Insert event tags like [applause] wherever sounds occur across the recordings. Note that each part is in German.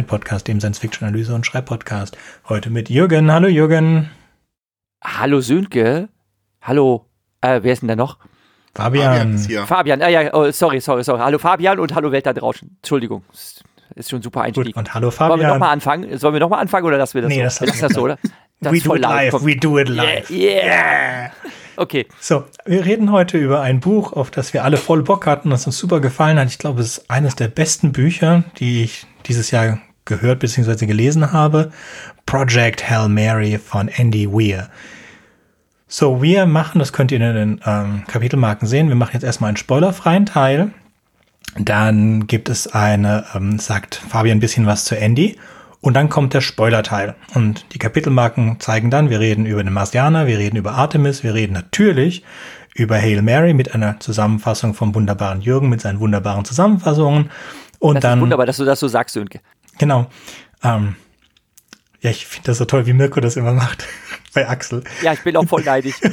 Willkommen zum Real Podcast, dem Science-Fiction-Analyse- und Schreibpodcast. Heute mit Jürgen. Hallo Jürgen. Hallo Sönke. Hallo. Äh, wer ist denn da noch? Fabian. ist hier. Fabian. Ah, ja, oh, sorry, sorry, sorry. Hallo Fabian und hallo Welt da draußen. Entschuldigung. Ist, ist schon ein super Einstieg. Gut, und hallo Wollen wir Fabian. nochmal anfangen? Sollen wir nochmal anfangen oder lassen wir das Nee, so? das wir lassen das so, wir. oder? Das we ist do it live, Komm. we do it Yeah, live. yeah. Okay. So, wir reden heute über ein Buch, auf das wir alle voll Bock hatten, das uns super gefallen hat. Ich glaube, es ist eines der besten Bücher, die ich dieses Jahr gehört bzw. gelesen habe. Project Hail Mary von Andy Weir. So, wir machen, das könnt ihr in den ähm, Kapitelmarken sehen, wir machen jetzt erstmal einen spoilerfreien Teil. Dann gibt es eine, ähm, sagt Fabian ein bisschen was zu Andy. Und dann kommt der Spoilerteil. Und die Kapitelmarken zeigen dann, wir reden über den Marsianer, wir reden über Artemis, wir reden natürlich über Hail Mary mit einer Zusammenfassung vom wunderbaren Jürgen mit seinen wunderbaren Zusammenfassungen. Und Das dann, ist wunderbar, dass du das so sagst, Sönke. Genau. Ähm, ja, ich finde das so toll, wie Mirko das immer macht [laughs] bei Axel. Ja, ich bin auch voll neidisch. [laughs]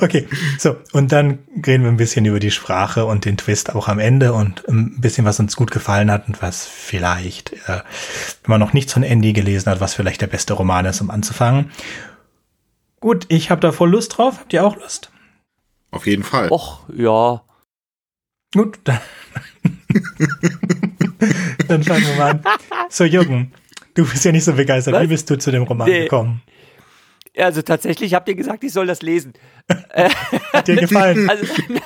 Okay, so, und dann reden wir ein bisschen über die Sprache und den Twist auch am Ende und ein bisschen, was uns gut gefallen hat und was vielleicht, äh, wenn man noch nichts von Andy gelesen hat, was vielleicht der beste Roman ist, um anzufangen. Gut, ich habe da voll Lust drauf. Habt ihr auch Lust? Auf jeden Fall. Och, ja. Gut, dann, [laughs] [laughs] dann fangen wir mal an. So, Jürgen, du bist ja nicht so begeistert. Was? Wie bist du zu dem Roman Nee. gekommen? Also tatsächlich habt ihr gesagt, ich soll das lesen. Hat dir gefallen? Also,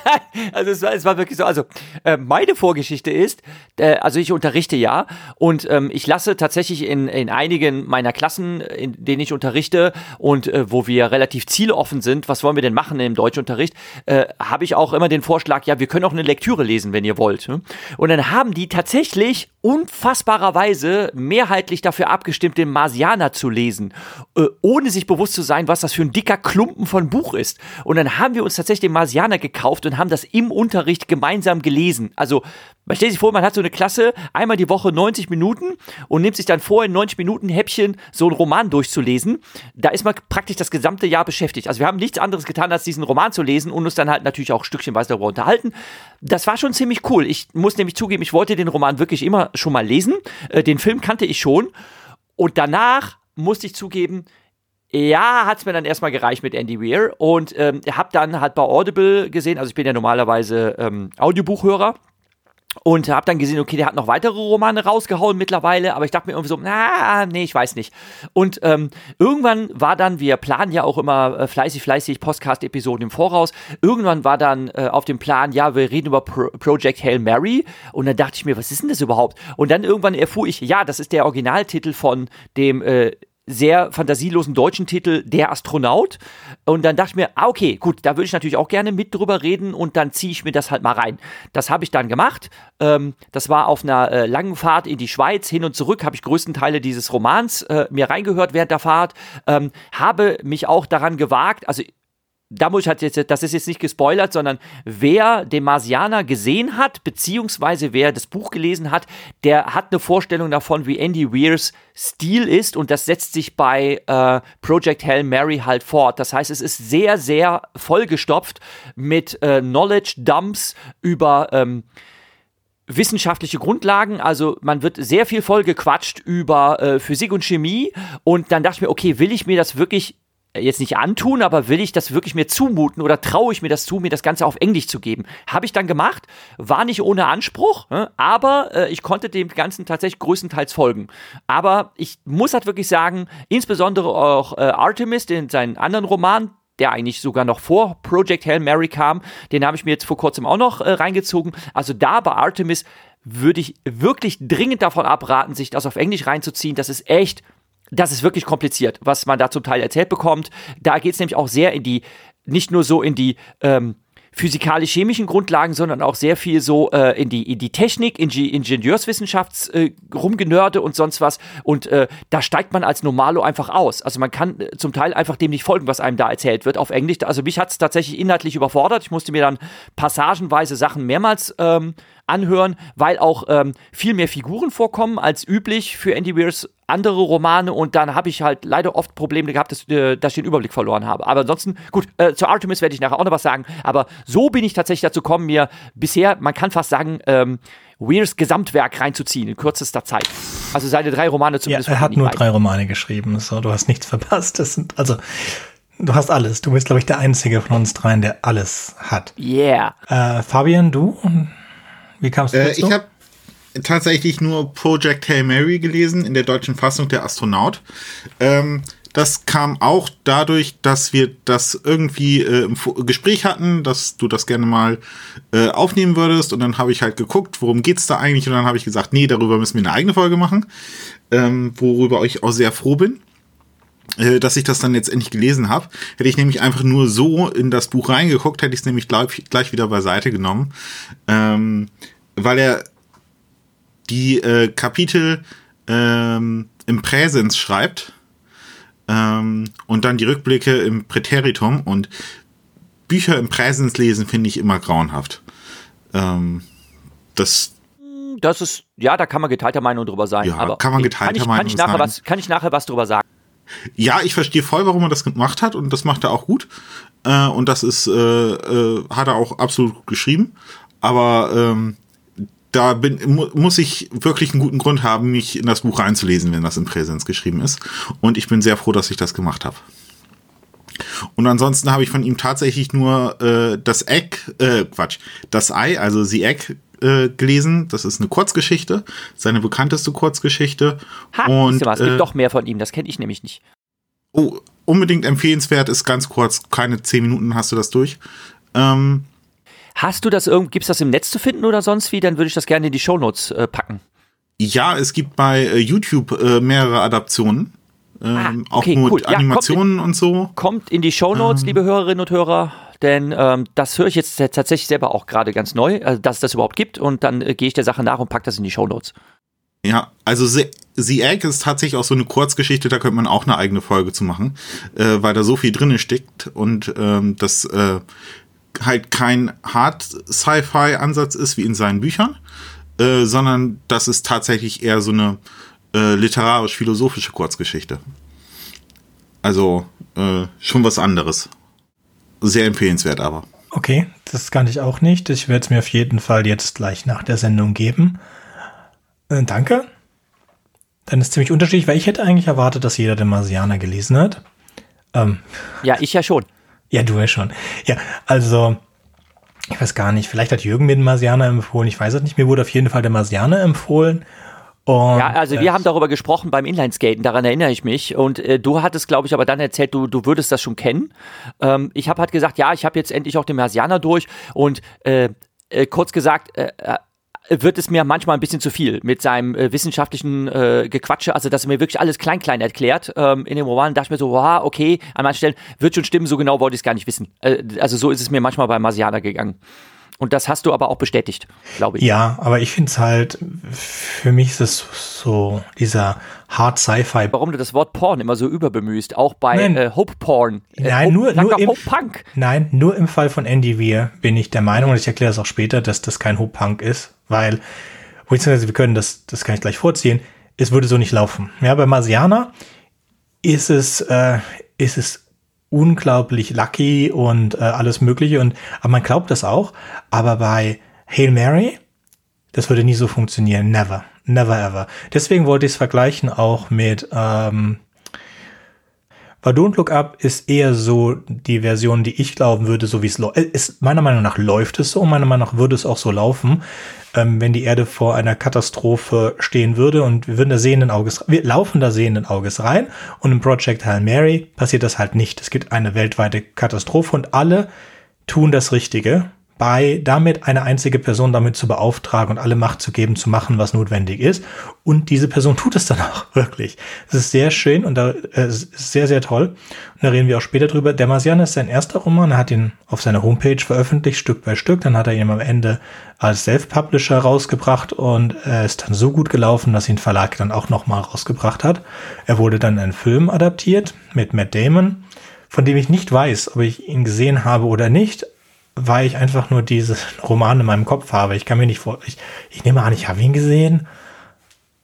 [laughs] also es war, es war wirklich so. Also äh, meine Vorgeschichte ist, äh, also ich unterrichte ja und ähm, ich lasse tatsächlich in, in einigen meiner Klassen, in denen ich unterrichte und äh, wo wir relativ zieloffen sind, was wollen wir denn machen im Deutschunterricht, äh, habe ich auch immer den Vorschlag, ja, wir können auch eine Lektüre lesen, wenn ihr wollt. ne? Und dann haben die tatsächlich unfassbarerweise mehrheitlich dafür abgestimmt, den Marsianer zu lesen, äh, ohne sich bewusst zu sein, was das für ein dicker Klumpen von Buch ist. Und dann haben wir uns tatsächlich den Marsianer gekauft und haben das im Unterricht gemeinsam gelesen. Also, man stellt sich vor, man hat so eine Klasse, einmal die Woche 90 Minuten und nimmt sich dann vor, in 90 Minuten Häppchen so einen Roman durchzulesen. Da ist man praktisch das gesamte Jahr beschäftigt. Also wir haben nichts anderes getan, als diesen Roman zu lesen und uns dann halt natürlich auch stückchenweise darüber unterhalten. Das war schon ziemlich cool. Ich muss nämlich zugeben, ich wollte den Roman wirklich immer schon mal lesen. Äh, Den Film kannte ich schon. Und danach musste ich zugeben, ja, hat's mir dann erstmal gereicht mit Andy Weir. Und ähm, hab dann halt bei Audible gesehen, also ich bin ja normalerweise ähm, Audiobuchhörer. Und hab dann gesehen, okay, der hat noch weitere Romane rausgehauen mittlerweile, aber ich dachte mir irgendwie so, na, nee, ich weiß nicht. Und ähm, irgendwann war dann, wir planen ja auch immer äh, fleißig, fleißig Podcast-Episoden im Voraus, irgendwann war dann äh, auf dem Plan, ja, wir reden über Pro Project Hail Mary. Und dann dachte ich mir, was ist denn das überhaupt? Und dann irgendwann erfuhr ich, ja, das ist der Originaltitel von dem äh, sehr fantasielosen deutschen Titel Der Astronaut. Und dann dachte ich mir, ah, okay, gut, da würde ich natürlich auch gerne mit drüber reden und dann ziehe ich mir das halt mal rein. Das habe ich dann gemacht. Ähm, das war auf einer äh, langen Fahrt in die Schweiz, hin und zurück, habe ich größten Teile dieses Romans äh, mir reingehört während der Fahrt. Ähm, habe mich auch daran gewagt, also da muss ich halt jetzt, das ist jetzt nicht gespoilert, sondern wer den Marsianer gesehen hat, beziehungsweise wer das Buch gelesen hat, der hat eine Vorstellung davon, wie Andy Weirs Stil ist. Und das setzt sich bei äh, Project Hail Mary halt fort. Das heißt, es ist sehr, sehr vollgestopft mit äh, Knowledge Dumps über ähm, wissenschaftliche Grundlagen, also man wird sehr viel voll gequatscht über äh, Physik und Chemie. Und dann dachte ich mir, okay, will ich mir das wirklich jetzt nicht antun, aber will ich das wirklich mir zumuten oder traue ich mir das zu, mir das Ganze auf Englisch zu geben? Habe ich dann gemacht, war nicht ohne Anspruch, ne? aber äh, ich konnte dem Ganzen tatsächlich größtenteils folgen. Aber ich muss halt wirklich sagen, insbesondere auch äh, Artemis, den seinen anderen Roman, der eigentlich sogar noch vor Project Hail Mary kam, den habe ich mir jetzt vor kurzem auch noch äh, reingezogen. Also da bei Artemis würde ich wirklich dringend davon abraten, sich das auf Englisch reinzuziehen. Das ist echt das ist wirklich kompliziert, was man da zum Teil erzählt bekommt. Da geht es nämlich auch sehr in die, nicht nur so in die ähm, physikalisch-chemischen Grundlagen, sondern auch sehr viel so äh, in, die, in die Technik, in die Ingenieurswissenschafts äh, rumgenörde und sonst was. Und äh, da steigt man als Normalo einfach aus. Also man kann äh, zum Teil einfach dem nicht folgen, was einem da erzählt wird auf Englisch. Also mich hat es tatsächlich inhaltlich überfordert. Ich musste mir dann passagenweise Sachen mehrmals ähm, anhören, weil auch ähm, viel mehr Figuren vorkommen als üblich für Andy Weirs andere Romane und dann habe ich halt leider oft Probleme gehabt, dass, äh, dass ich den Überblick verloren habe. Aber ansonsten, gut, äh, zu Artemis werde ich nachher auch noch was sagen, aber so bin ich tatsächlich dazu gekommen, mir bisher, man kann fast sagen, ähm, Weirs Gesamtwerk reinzuziehen in kürzester Zeit. Also seine drei Romane zumindest. Ja, er hat nur drei Romane geschrieben, so, du hast nichts [laughs] verpasst. Das sind, also, du hast alles. Du bist, glaube ich, der Einzige von uns dreien, der alles hat. Yeah. Äh, Fabian, du? Wie kamst du äh, dazu? Ich habe tatsächlich nur Project Hail Mary gelesen, in der deutschen Fassung der Astronaut. Ähm, das kam auch dadurch, dass wir das irgendwie äh, im Gespräch hatten, dass du das gerne mal äh, aufnehmen würdest. Und dann habe ich halt geguckt, worum geht's da eigentlich? Und dann habe ich gesagt, nee, darüber müssen wir eine eigene Folge machen, ähm, worüber ich auch sehr froh bin äh, dass ich das dann jetzt endlich gelesen habe. Hätte ich nämlich einfach nur so in das Buch reingeguckt, hätte ich es nämlich gleich, gleich wieder beiseite genommen, ähm, weil er die äh, Kapitel ähm, im Präsens schreibt ähm, und dann die Rückblicke im Präteritum und Bücher im Präsens lesen finde ich immer grauenhaft. Ähm, das das ist, ja, da kann man geteilter Meinung drüber sein. Ja, aber kann man geteilter kann ich, Meinung kann ich nachher sein. Was, kann ich nachher was drüber sagen? Ja, ich verstehe voll, warum er das gemacht hat und das macht er auch gut. Äh, und das ist, äh, äh, hat er auch absolut geschrieben. Aber ähm, da bin, mu muss ich wirklich einen guten Grund haben, mich in das Buch reinzulesen, wenn das in Präsenz geschrieben ist. Und ich bin sehr froh, dass ich das gemacht habe. Und ansonsten habe ich von ihm tatsächlich nur äh, das Egg, äh, Quatsch, das Ei, also The Egg äh, gelesen. Das ist eine Kurzgeschichte, seine bekannteste Kurzgeschichte. Ha, und was, es gibt äh, doch mehr von ihm, das kenne ich nämlich nicht. Oh, unbedingt empfehlenswert, ist ganz kurz, keine zehn Minuten hast du das durch. Ähm, Hast du das irgendwie, gibt es das im Netz zu finden oder sonst wie? Dann würde ich das gerne in die Shownotes äh, packen. Ja, es gibt bei äh, YouTube äh, mehrere Adaptionen. Ähm, ah, okay, auch mit cool. Animationen ja, in, und so. Kommt in die Shownotes, ähm. liebe Hörerinnen und Hörer, denn ähm, das höre ich jetzt tatsächlich selber auch gerade ganz neu, also, dass es das überhaupt gibt und dann äh, gehe ich der Sache nach und packe das in die Shownotes. Ja, also The, The Egg ist tatsächlich auch so eine Kurzgeschichte, da könnte man auch eine eigene Folge zu machen, äh, weil da so viel drin steckt und ähm, das äh, halt kein Hard-Sci-Fi-Ansatz ist wie in seinen Büchern, äh, sondern das ist tatsächlich eher so eine äh, literarisch-philosophische Kurzgeschichte. Also äh, schon was anderes. Sehr empfehlenswert aber. Okay, das kann ich auch nicht. Ich werde es mir auf jeden Fall jetzt gleich nach der Sendung geben. Äh, danke. Dann ist ziemlich unterschiedlich, weil ich hätte eigentlich erwartet, dass jeder den Marsianer gelesen hat. Ähm, ja, ich ja schon. Ja, du ja schon. Ja, also, ich weiß gar nicht, vielleicht hat Jürgen mir den Marsianer empfohlen, ich weiß es nicht, mir wurde auf jeden Fall der Marsianer empfohlen. Und, ja, also wir äh, haben darüber gesprochen beim Inlineskaten, daran erinnere ich mich. Und äh, du hattest, glaube ich, aber dann erzählt, du, du würdest das schon kennen. Ähm, ich habe halt gesagt, ja, ich habe jetzt endlich auch den Marsianer durch und äh, äh, kurz gesagt, äh, äh wird es mir manchmal ein bisschen zu viel mit seinem äh, wissenschaftlichen äh, Gequatsche, also dass er mir wirklich alles klein klein erklärt. Ähm, in dem Roman dachte ich mir so, wow, okay, an manchen Stellen wird schon stimmen, so genau wollte ich es gar nicht wissen. Äh, also so ist es mir manchmal bei Marsianer gegangen. Und das hast du aber auch bestätigt, glaube ich. Ja, aber ich finde es halt, für mich ist es so dieser Hard Sci-Fi. Warum du das Wort Porn immer so überbemühst, auch bei äh, Hope Porn. Äh, nein, Hope, nur, nur im, Hope Punk. Nein, nur im Fall von Andy Weir bin ich der Meinung, und ich erkläre das auch später, dass das kein Hope Punk ist, weil, beziehungsweise wir können das, das kann ich gleich vorziehen, es würde so nicht laufen. Ja, bei Marsianer ist es, äh, ist es unglaublich lucky und äh, alles Mögliche und aber man glaubt das auch. Aber bei Hail Mary, das würde nie so funktionieren. Never. Never ever. Deswegen wollte ich es vergleichen auch mit ähm, bei Don't Look Up ist eher so die Version, die ich glauben würde, so wie es läuft. Meiner Meinung nach läuft es so, meiner Meinung nach würde es auch so laufen, ähm, wenn die Erde vor einer Katastrophe stehen würde und wir würden da sehenden Auges, wir laufen da sehenden Auges rein und im Project Hail Mary passiert das halt nicht. Es gibt eine weltweite Katastrophe und alle tun das Richtige bei, damit eine einzige Person damit zu beauftragen und alle Macht zu geben, zu machen, was notwendig ist. Und diese Person tut es dann [laughs] auch wirklich. Es ist sehr schön und da, äh, ist sehr, sehr toll. Und da reden wir auch später drüber. Der Marsian ist sein erster Roman. Er hat ihn auf seiner Homepage veröffentlicht, Stück bei Stück. Dann hat er ihn am Ende als Self-Publisher rausgebracht und er ist dann so gut gelaufen, dass ihn Verlag dann auch nochmal rausgebracht hat. Er wurde dann in einen Film adaptiert mit Matt Damon, von dem ich nicht weiß, ob ich ihn gesehen habe oder nicht, weil ich einfach nur diese Roman in meinem Kopf habe. Ich kann mir nicht vor, ich, ich nehme an, ich habe ihn gesehen,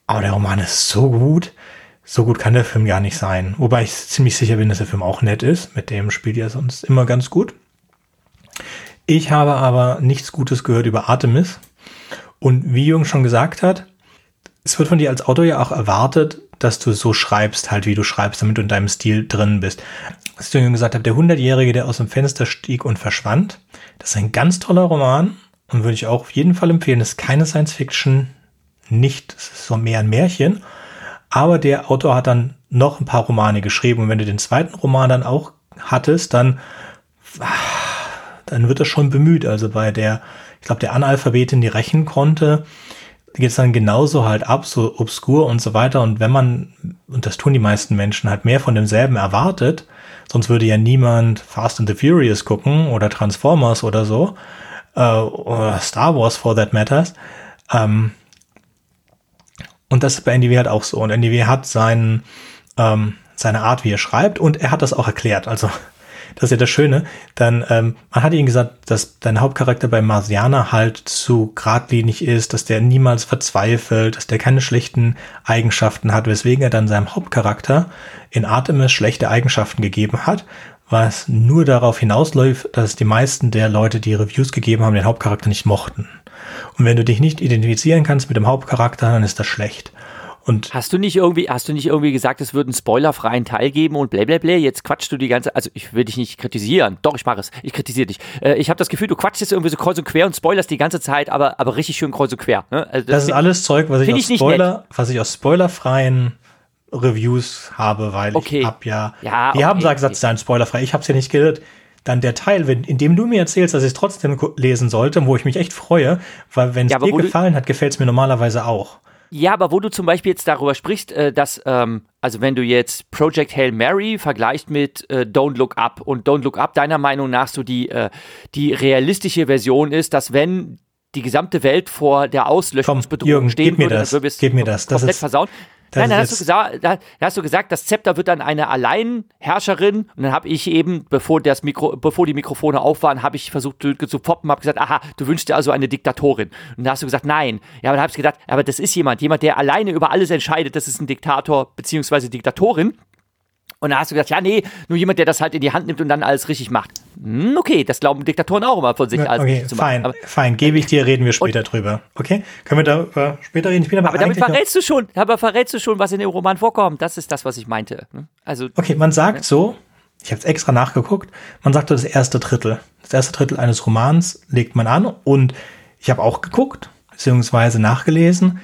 aber der Roman ist so gut. So gut kann der Film gar nicht sein. Wobei ich ziemlich sicher bin, dass der Film auch nett ist. Mit dem spielt er sonst immer ganz gut. Ich habe aber nichts Gutes gehört über Artemis. Und wie Jürgen schon gesagt hat, es wird von dir als Autor ja auch erwartet, dass du so schreibst, halt wie du schreibst, damit du in deinem Stil drin bist. Was du gesagt hast, der Hundertjährige, der aus dem Fenster stieg und verschwand, das ist ein ganz toller Roman und würde ich auch auf jeden Fall empfehlen. Das ist keine Science Fiction, nicht, es ist so mehr ein Märchen. Aber der Autor hat dann noch ein paar Romane geschrieben und wenn du den zweiten Roman dann auch hattest, dann, dann wird das schon bemüht. Also bei der, ich glaube, der Analphabetin, die rechnen konnte, geht es dann genauso halt ab, so obskur und so weiter. Und wenn man, und das tun die meisten Menschen, halt mehr von demselben erwartet, sonst würde ja niemand Fast and the Furious gucken oder Transformers oder so, äh, oder Star Wars for that matters. Ähm, und das ist bei NDW halt auch so. Und NDW hat seinen, ähm, seine Art, wie er schreibt, und er hat das auch erklärt. Also das ist ja das Schöne. Dann, ähm, man hat ihnen gesagt, dass dein Hauptcharakter bei Marsianer halt zu geradlinig ist, dass der niemals verzweifelt, dass der keine schlechten Eigenschaften hat, weswegen er dann seinem Hauptcharakter in Artemis schlechte Eigenschaften gegeben hat, was nur darauf hinausläuft, dass die meisten der Leute, die Reviews gegeben haben, den Hauptcharakter nicht mochten. Und wenn du dich nicht identifizieren kannst mit dem Hauptcharakter, dann ist das schlecht. Und hast du nicht irgendwie, hast du nicht irgendwie gesagt, es würde einen spoilerfreien Teil geben und blablabla? Jetzt quatschst du die ganze, also ich will dich nicht kritisieren. Doch, ich mache es. Ich kritisiere dich. Äh, ich habe das Gefühl, du quatschst jetzt irgendwie so kreuz und quer und spoilerst die ganze Zeit, aber, aber richtig schön kreuz und quer. Ne? Also das, das ist alles Zeug, was ich, aus Spoiler, was ich aus spoilerfreien Reviews habe, weil okay. ich hab ja, ja die okay, haben gesagt, okay. Satz spoilerfrei. Ich habe es ja nicht gehört dann der Teil, wenn, in dem du mir erzählst, dass ich es trotzdem lesen sollte, wo ich mich echt freue, weil wenn es ja, dir gefallen hat, gefällt es mir normalerweise auch. Ja, aber wo du zum Beispiel jetzt darüber sprichst, äh, dass, ähm, also wenn du jetzt Project Hail Mary vergleichst mit äh, Don't Look Up und Don't Look Up deiner Meinung nach so die, äh, die realistische Version ist, dass wenn die gesamte Welt vor der Auslöschungsbedrohung Jürgen, stehen gib würde, mir das, dann gib mir das. komplett das ist, versauen. Das Nein, dann hast, du gesagt, da, da hast du gesagt, das Zepter wird dann eine Alleinherrscherin. Und dann habe ich eben, bevor, das Mikro, bevor die Mikrofone auf waren, habe ich versucht zu poppen, habe gesagt, aha, du wünschst dir also eine Diktatorin. Und dann hast du gesagt, nein. Ja, aber dann habe ich gedacht, aber das ist jemand, jemand, der alleine über alles entscheidet, das ist ein Diktator beziehungsweise Diktatorin. Und dann hast du gesagt, ja, nee, nur jemand, der das halt in die Hand nimmt und dann alles richtig macht. Hm, okay, das glauben Diktatoren auch immer von sich. Okay, fein, aber, fein, gebe ich dir, reden wir später drüber. Okay, können wir da später reden? Bin aber, aber damit verrätst du schon, aber verrätst du schon, was in dem Roman vorkommt. Das ist das, was ich meinte. Hm? Also, okay, man sagt so, ich habe es extra nachgeguckt, man sagt das erste Drittel. Das erste Drittel eines Romans legt man an und ich habe auch geguckt, beziehungsweise nachgelesen.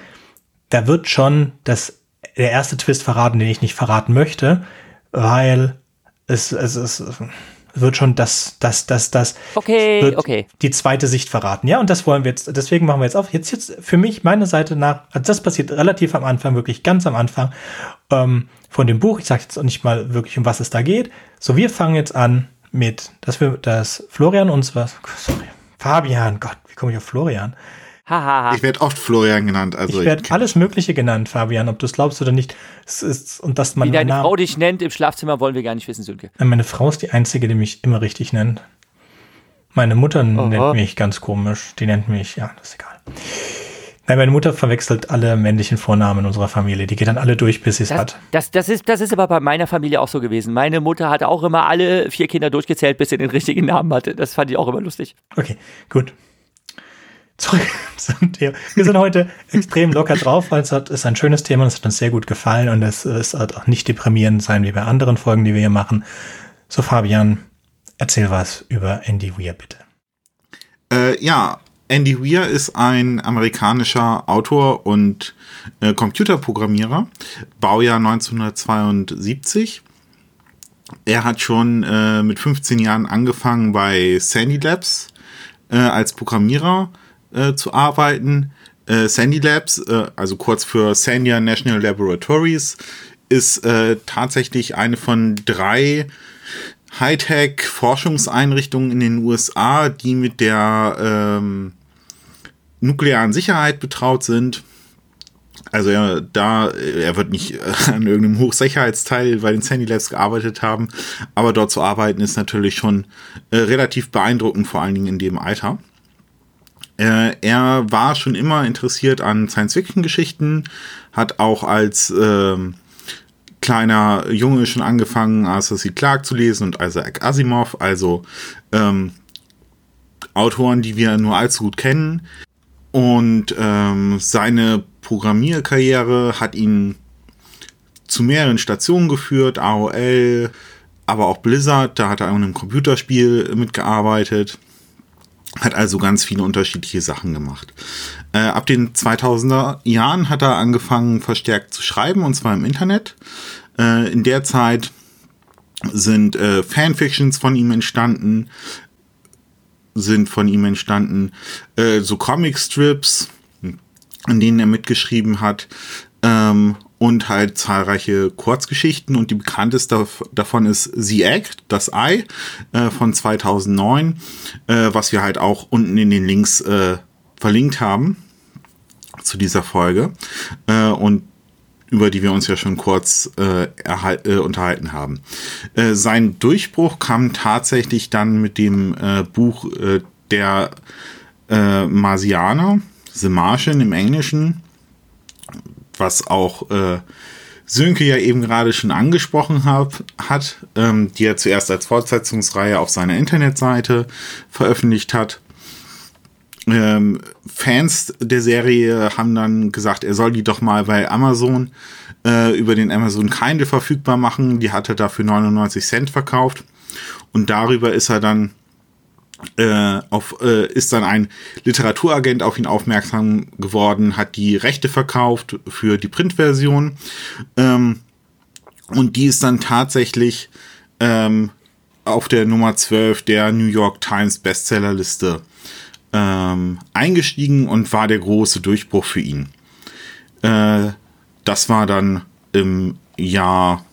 Da wird schon das, der erste Twist verraten, den ich nicht verraten möchte weil es, es, es wird schon das, das, das, das okay, okay. die zweite Sicht verraten. Ja, und das wollen wir jetzt, deswegen machen wir jetzt auf. Jetzt, jetzt für mich, meine Seite nach, also das passiert relativ am Anfang, wirklich ganz am Anfang ähm, von dem Buch. Ich sage jetzt auch nicht mal wirklich, um was es da geht. So, wir fangen jetzt an mit, dass wir, dass Florian uns was, sorry, Fabian, Gott, wie komme ich auf Florian? Ich werde oft Florian genannt. Also ich werde alles Mögliche genannt, Fabian, ob du es glaubst oder nicht. Es ist, und dass man Wie deine Frau dich nennt im Schlafzimmer, wollen wir gar nicht wissen, Sönke. Meine Frau ist die Einzige, die mich immer richtig nennt. Meine Mutter Oho. nennt mich ganz komisch. Die nennt mich, ja, das ist egal. Nein, meine Mutter verwechselt alle männlichen Vornamen in unserer Familie. Die geht dann alle durch, bis sie es hat. Das, das, ist, das ist aber bei meiner Familie auch so gewesen. Meine Mutter hatte auch immer alle vier Kinder durchgezählt, bis sie den richtigen Namen hatte. Das fand ich auch immer lustig. Okay, gut zurück [laughs] zum Thema. Wir sind heute extrem locker drauf, weil es hat, ist ein schönes Thema und es hat uns sehr gut gefallen und es, wird auch nicht deprimierend sein wie bei anderen Folgen, die wir hier machen. So, Fabian, erzähl was über Andy Weir, bitte. Äh, ja, Andy Weir ist ein amerikanischer Autor und äh, Computerprogrammierer, Baujahr 1972. Er hat schon äh, mit 15 Jahren angefangen bei Sandy Labs äh, als Programmierer äh, zu arbeiten. Äh, Sandy Labs, äh, also kurz für Sandia National Laboratories, ist äh, tatsächlich eine von drei Hightech-Forschungseinrichtungen in den USA, die mit der ähm, nuklearen Sicherheit betraut sind. Also er, da, er wird nicht an irgendeinem Hochsicherheitsteil bei den Sandy Labs gearbeitet haben, aber dort zu arbeiten ist natürlich schon äh, relativ beeindruckend, vor allen Dingen in dem Alter. Äh, er war schon immer interessiert an Science-Fiction-Geschichten, hat auch als äh, kleiner Junge schon angefangen, Arthur C. Clarke zu lesen und Isaac Asimov, also ähm, Autoren, die wir nur allzu gut kennen. Und ähm, seine Programmierkarriere hat ihn zu mehreren Stationen geführt, AOL, aber auch Blizzard, da hat er an einem Computerspiel mitgearbeitet, hat also ganz viele unterschiedliche Sachen gemacht. Äh, ab den 2000er Jahren hat er angefangen verstärkt zu schreiben, und zwar im Internet. Äh, in der Zeit sind äh, Fanfictions von ihm entstanden, sind von ihm entstanden, äh, so Comicstrips, an denen er mitgeschrieben hat, ähm, und halt zahlreiche Kurzgeschichten und die bekannteste davon ist The Egg, das Ei äh, von 2009, äh, was wir halt auch unten in den Links äh, verlinkt haben zu dieser Folge äh, und über die wir uns ja schon kurz äh, äh, unterhalten haben. Sein Durchbruch kam tatsächlich dann mit dem Buch der äh, Marsianer, The Martian im Englischen, was auch äh, Sönke ja eben gerade schon angesprochen hab, hat, ähm, die er zuerst als Fortsetzungsreihe auf seiner Internetseite veröffentlicht hat. Ähm, Fans der Serie haben dann gesagt, er soll die doch mal bei Amazon äh, über den Amazon Kindle verfügbar machen. Die hat er dafür 99 Cent verkauft. Und darüber ist er dann äh, auf, äh, ist dann ein Literaturagent auf ihn aufmerksam geworden, hat die Rechte verkauft für die Printversion. Ähm, und die ist dann tatsächlich ähm, auf der Nummer 12 der New York Times Bestsellerliste ähm, eingestiegen und war der große Durchbruch für ihn. Äh, das war dann im Jahr,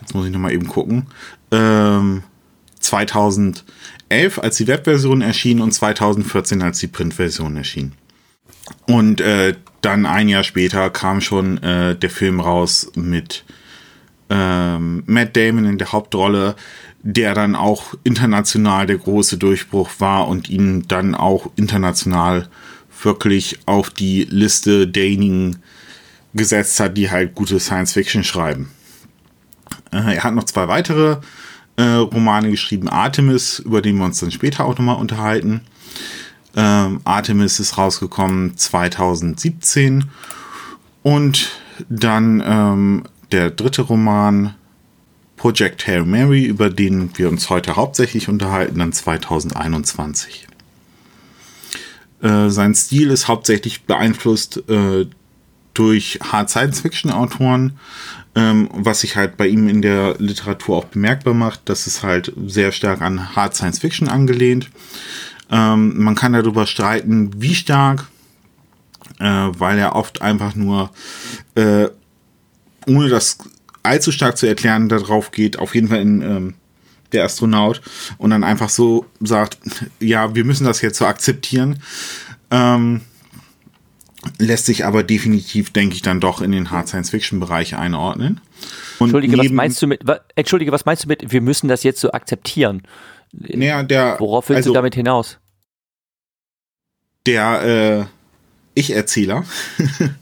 jetzt muss ich nochmal eben gucken, ähm, 2011, als die Webversion erschien und 2014, als die Printversion erschien. Und äh, dann ein Jahr später kam schon äh, der Film raus mit ähm, Matt Damon in der Hauptrolle, der dann auch international der große Durchbruch war und ihn dann auch international wirklich auf die Liste derjenigen gesetzt hat, die halt gute Science Fiction schreiben. Äh, er hat noch zwei weitere äh, Romane geschrieben, Artemis, über den wir uns dann später auch nochmal unterhalten. Ähm, Artemis ist rausgekommen 2017 und dann ähm, der dritte Roman Project Hail Mary, über den wir uns heute hauptsächlich unterhalten, dann 2021. Äh, sein Stil ist hauptsächlich beeinflusst äh, durch Hard Science Fiction Autoren, ähm, was sich halt bei ihm in der Literatur auch bemerkbar macht. Das ist halt sehr stark an Hard Science Fiction angelehnt. Ähm, man kann darüber streiten, wie stark, äh, weil er oft einfach nur, äh, ohne das allzu stark zu erklären, darauf geht, auf jeden Fall in ähm, der Astronaut und dann einfach so sagt, ja, wir müssen das jetzt so akzeptieren. Ähm, lässt sich aber definitiv, denke ich, dann doch in den Hard Science Fiction Bereich einordnen. Und Entschuldige, was meinst du mit, wa, Entschuldige, was meinst du mit, wir müssen das jetzt so akzeptieren? Naja, der, Worauf willst also, du damit hinaus? Der äh, Ich-Erzähler [laughs]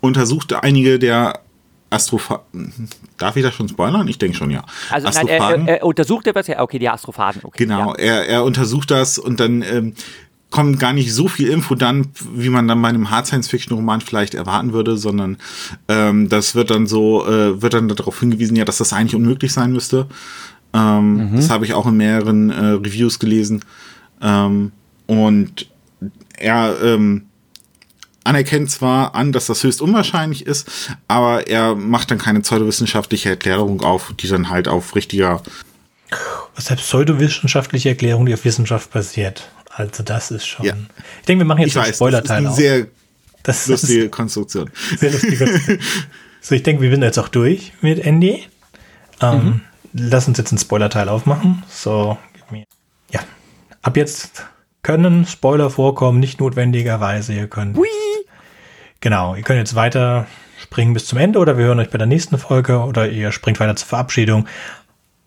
untersuchte einige der Astrophagen. Darf ich das schon spoilern? Ich denke schon, ja. Also nein, er, er, untersucht etwas, ja, okay, die Astrophagen. Okay, genau, ja. er, er untersucht das und dann ähm, kommt gar nicht so viel Info dann, wie man dann bei einem Hard Science Fiction Roman vielleicht erwarten würde, sondern ähm, das wird dann so, äh, wird dann darauf hingewiesen, ja, dass das eigentlich unmöglich sein müsste. Ähm, mhm. Das habe ich auch in mehreren äh, Reviews gelesen. Ähm, und er ähm, anerkennt zwar an, dass das höchst unwahrscheinlich ist, aber er macht dann keine pseudowissenschaftliche Erklärung auf, die dann halt auf richtiger. Was heißt pseudowissenschaftliche Erklärung, die auf Wissenschaft basiert? Also das ist schon. Ja. Ich denke, wir machen jetzt einen Spoiler-Teil. Das ist eine sehr das lustige ist Konstruktion. Sehr lustige. so, ich denke, wir sind jetzt auch durch mit Andy. Ähm, mhm. Lass uns jetzt einen Spoiler-Teil aufmachen. So, ja. Ab jetzt können Spoiler vorkommen, nicht notwendigerweise. Ihr könnt. Hui. Genau, ihr könnt jetzt weiter springen bis zum Ende oder wir hören euch bei der nächsten Folge oder ihr springt weiter zur Verabschiedung.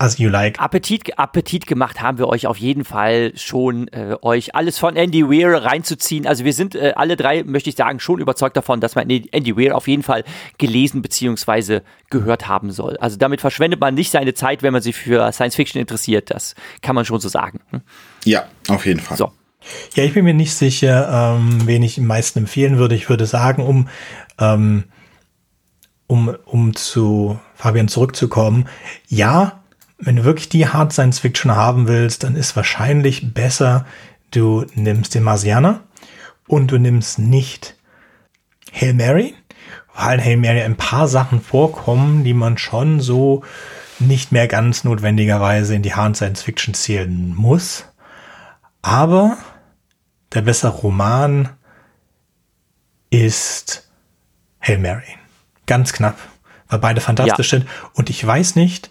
As you like. Appetit, Appetit gemacht haben wir euch auf jeden Fall schon, äh, euch alles von Andy Weir reinzuziehen. Also wir sind äh, alle drei, möchte ich sagen, schon überzeugt davon, dass man Andy Weir auf jeden Fall gelesen bzw. gehört haben soll. Also damit verschwendet man nicht seine Zeit, wenn man sich für Science Fiction interessiert. Das kann man schon so sagen. Hm? Ja, auf jeden Fall. So. Ja, ich bin mir nicht sicher, ähm, wen ich am meisten empfehlen würde. Ich würde sagen, um, ähm, um, um zu Fabian zurückzukommen, ja, wenn du wirklich die Hard Science Fiction haben willst, dann ist wahrscheinlich besser, du nimmst den Marsianer und du nimmst nicht Hail Mary, weil Hail Mary ein paar Sachen vorkommen, die man schon so nicht mehr ganz notwendigerweise in die Hard Science Fiction zählen muss. Aber der bessere Roman ist Hail Mary. Ganz knapp, weil beide fantastisch ja. sind. Und ich weiß nicht,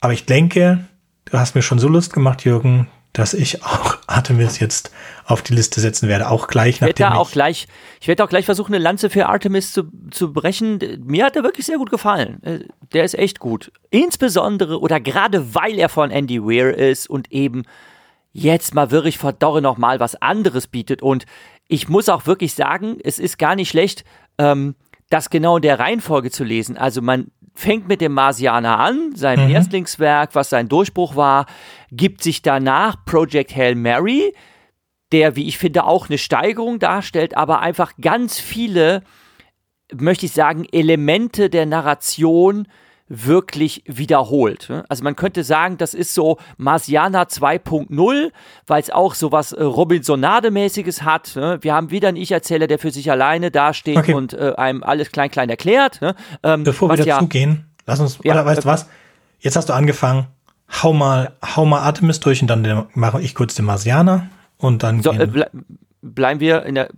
aber ich denke, du hast mir schon so Lust gemacht, Jürgen, dass ich auch [laughs] Artemis jetzt auf die Liste setzen werde, auch gleich nach Ich werde auch gleich, ich werde auch gleich versuchen, eine Lanze für Artemis zu, zu brechen. Mir hat er wirklich sehr gut gefallen. Äh, der ist echt gut. Insbesondere oder gerade weil er von Andy Weir ist und eben jetzt mal wirklich verdorre noch mal was anderes bietet. Und ich muss auch wirklich sagen, es ist gar nicht schlecht, ähm, das genau in der Reihenfolge zu lesen. Also man fängt mit dem Marsianer an, seinem mhm. Erstlingswerk, was sein Durchbruch war, gibt sich danach Project Hail Mary, der, wie ich finde, auch eine Steigerung darstellt, aber einfach ganz viele, möchte ich sagen, Elemente der Narration wirklich wiederholt. Ne? Also man könnte sagen, das ist so Marsiana 2.0, weil es auch so was äh, Robinsonade-mäßiges hat. Ne? Wir haben wieder einen Ich-Erzähler, der für sich alleine dasteht okay. und äh, einem alles klein klein erklärt. Ne? Ähm, Bevor wir dazu gehen, lass uns, ja, weißt du was? Jetzt hast du angefangen, hau mal, hau mal Artemis durch und dann mache ich kurz den Marsianer und dann so, äh, ble bleiben wir in der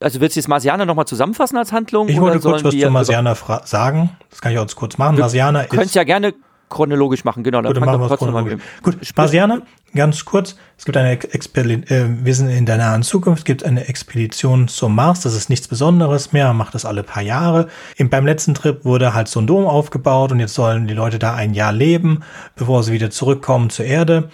also willst du jetzt Marsianer nochmal zusammenfassen als Handlung? Ich wollte kurz was zu Marsianer sagen. Das kann ich auch jetzt kurz machen. Marsianer ist. Könnt ja gerne chronologisch machen, genau. Gut, machen wir chronologisch. Gut, Marsianer, ganz kurz. Es gibt eine Expedition, äh, wir sind in der nahen Zukunft, es gibt eine Expedition zum Mars. Das ist nichts Besonderes mehr, man macht das alle paar Jahre. Im, beim letzten Trip wurde halt so ein Dom aufgebaut und jetzt sollen die Leute da ein Jahr leben, bevor sie wieder zurückkommen zur Erde.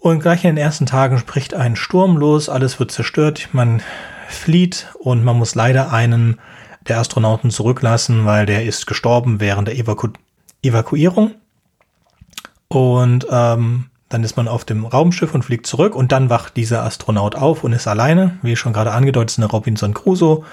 Und gleich in den ersten Tagen spricht ein Sturm los, alles wird zerstört. Man flieht und man muss leider einen der Astronauten zurücklassen, weil der ist gestorben während der Evaku Evakuierung. Und ähm, dann ist man auf dem Raumschiff und fliegt zurück und dann wacht dieser Astronaut auf und ist alleine, wie schon gerade angedeutet, ist eine Robinson Crusoe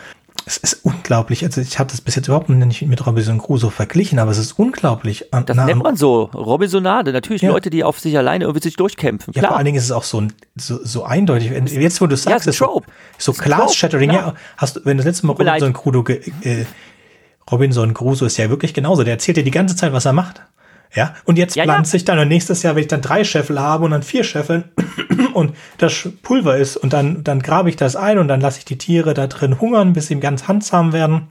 es ist unglaublich. Also ich habe das bis jetzt überhaupt nicht mit Robinson Crusoe verglichen, aber es ist unglaublich. Das Na, nennt man so, Robinsonade. Natürlich ja. Leute, die auf sich alleine irgendwie sich durchkämpfen. Ja, vor allen Dingen ist es auch so, so, so eindeutig. Jetzt, wo du sagst, ja, ist so, so Class-Shattering. Ja, hast du, wenn das letzte Mal Robinson Crusoe, äh, Robinson Crusoe ist ja wirklich genauso. Der erzählt dir die ganze Zeit, was er macht. Ja, und jetzt ja, plant ja. sich dann und nächstes Jahr, wenn ich dann drei Scheffel habe und dann vier Scheffeln [clears throat] und das Pulver ist und dann, dann grabe ich das ein und dann lasse ich die Tiere da drin hungern, bis sie ganz handsam werden.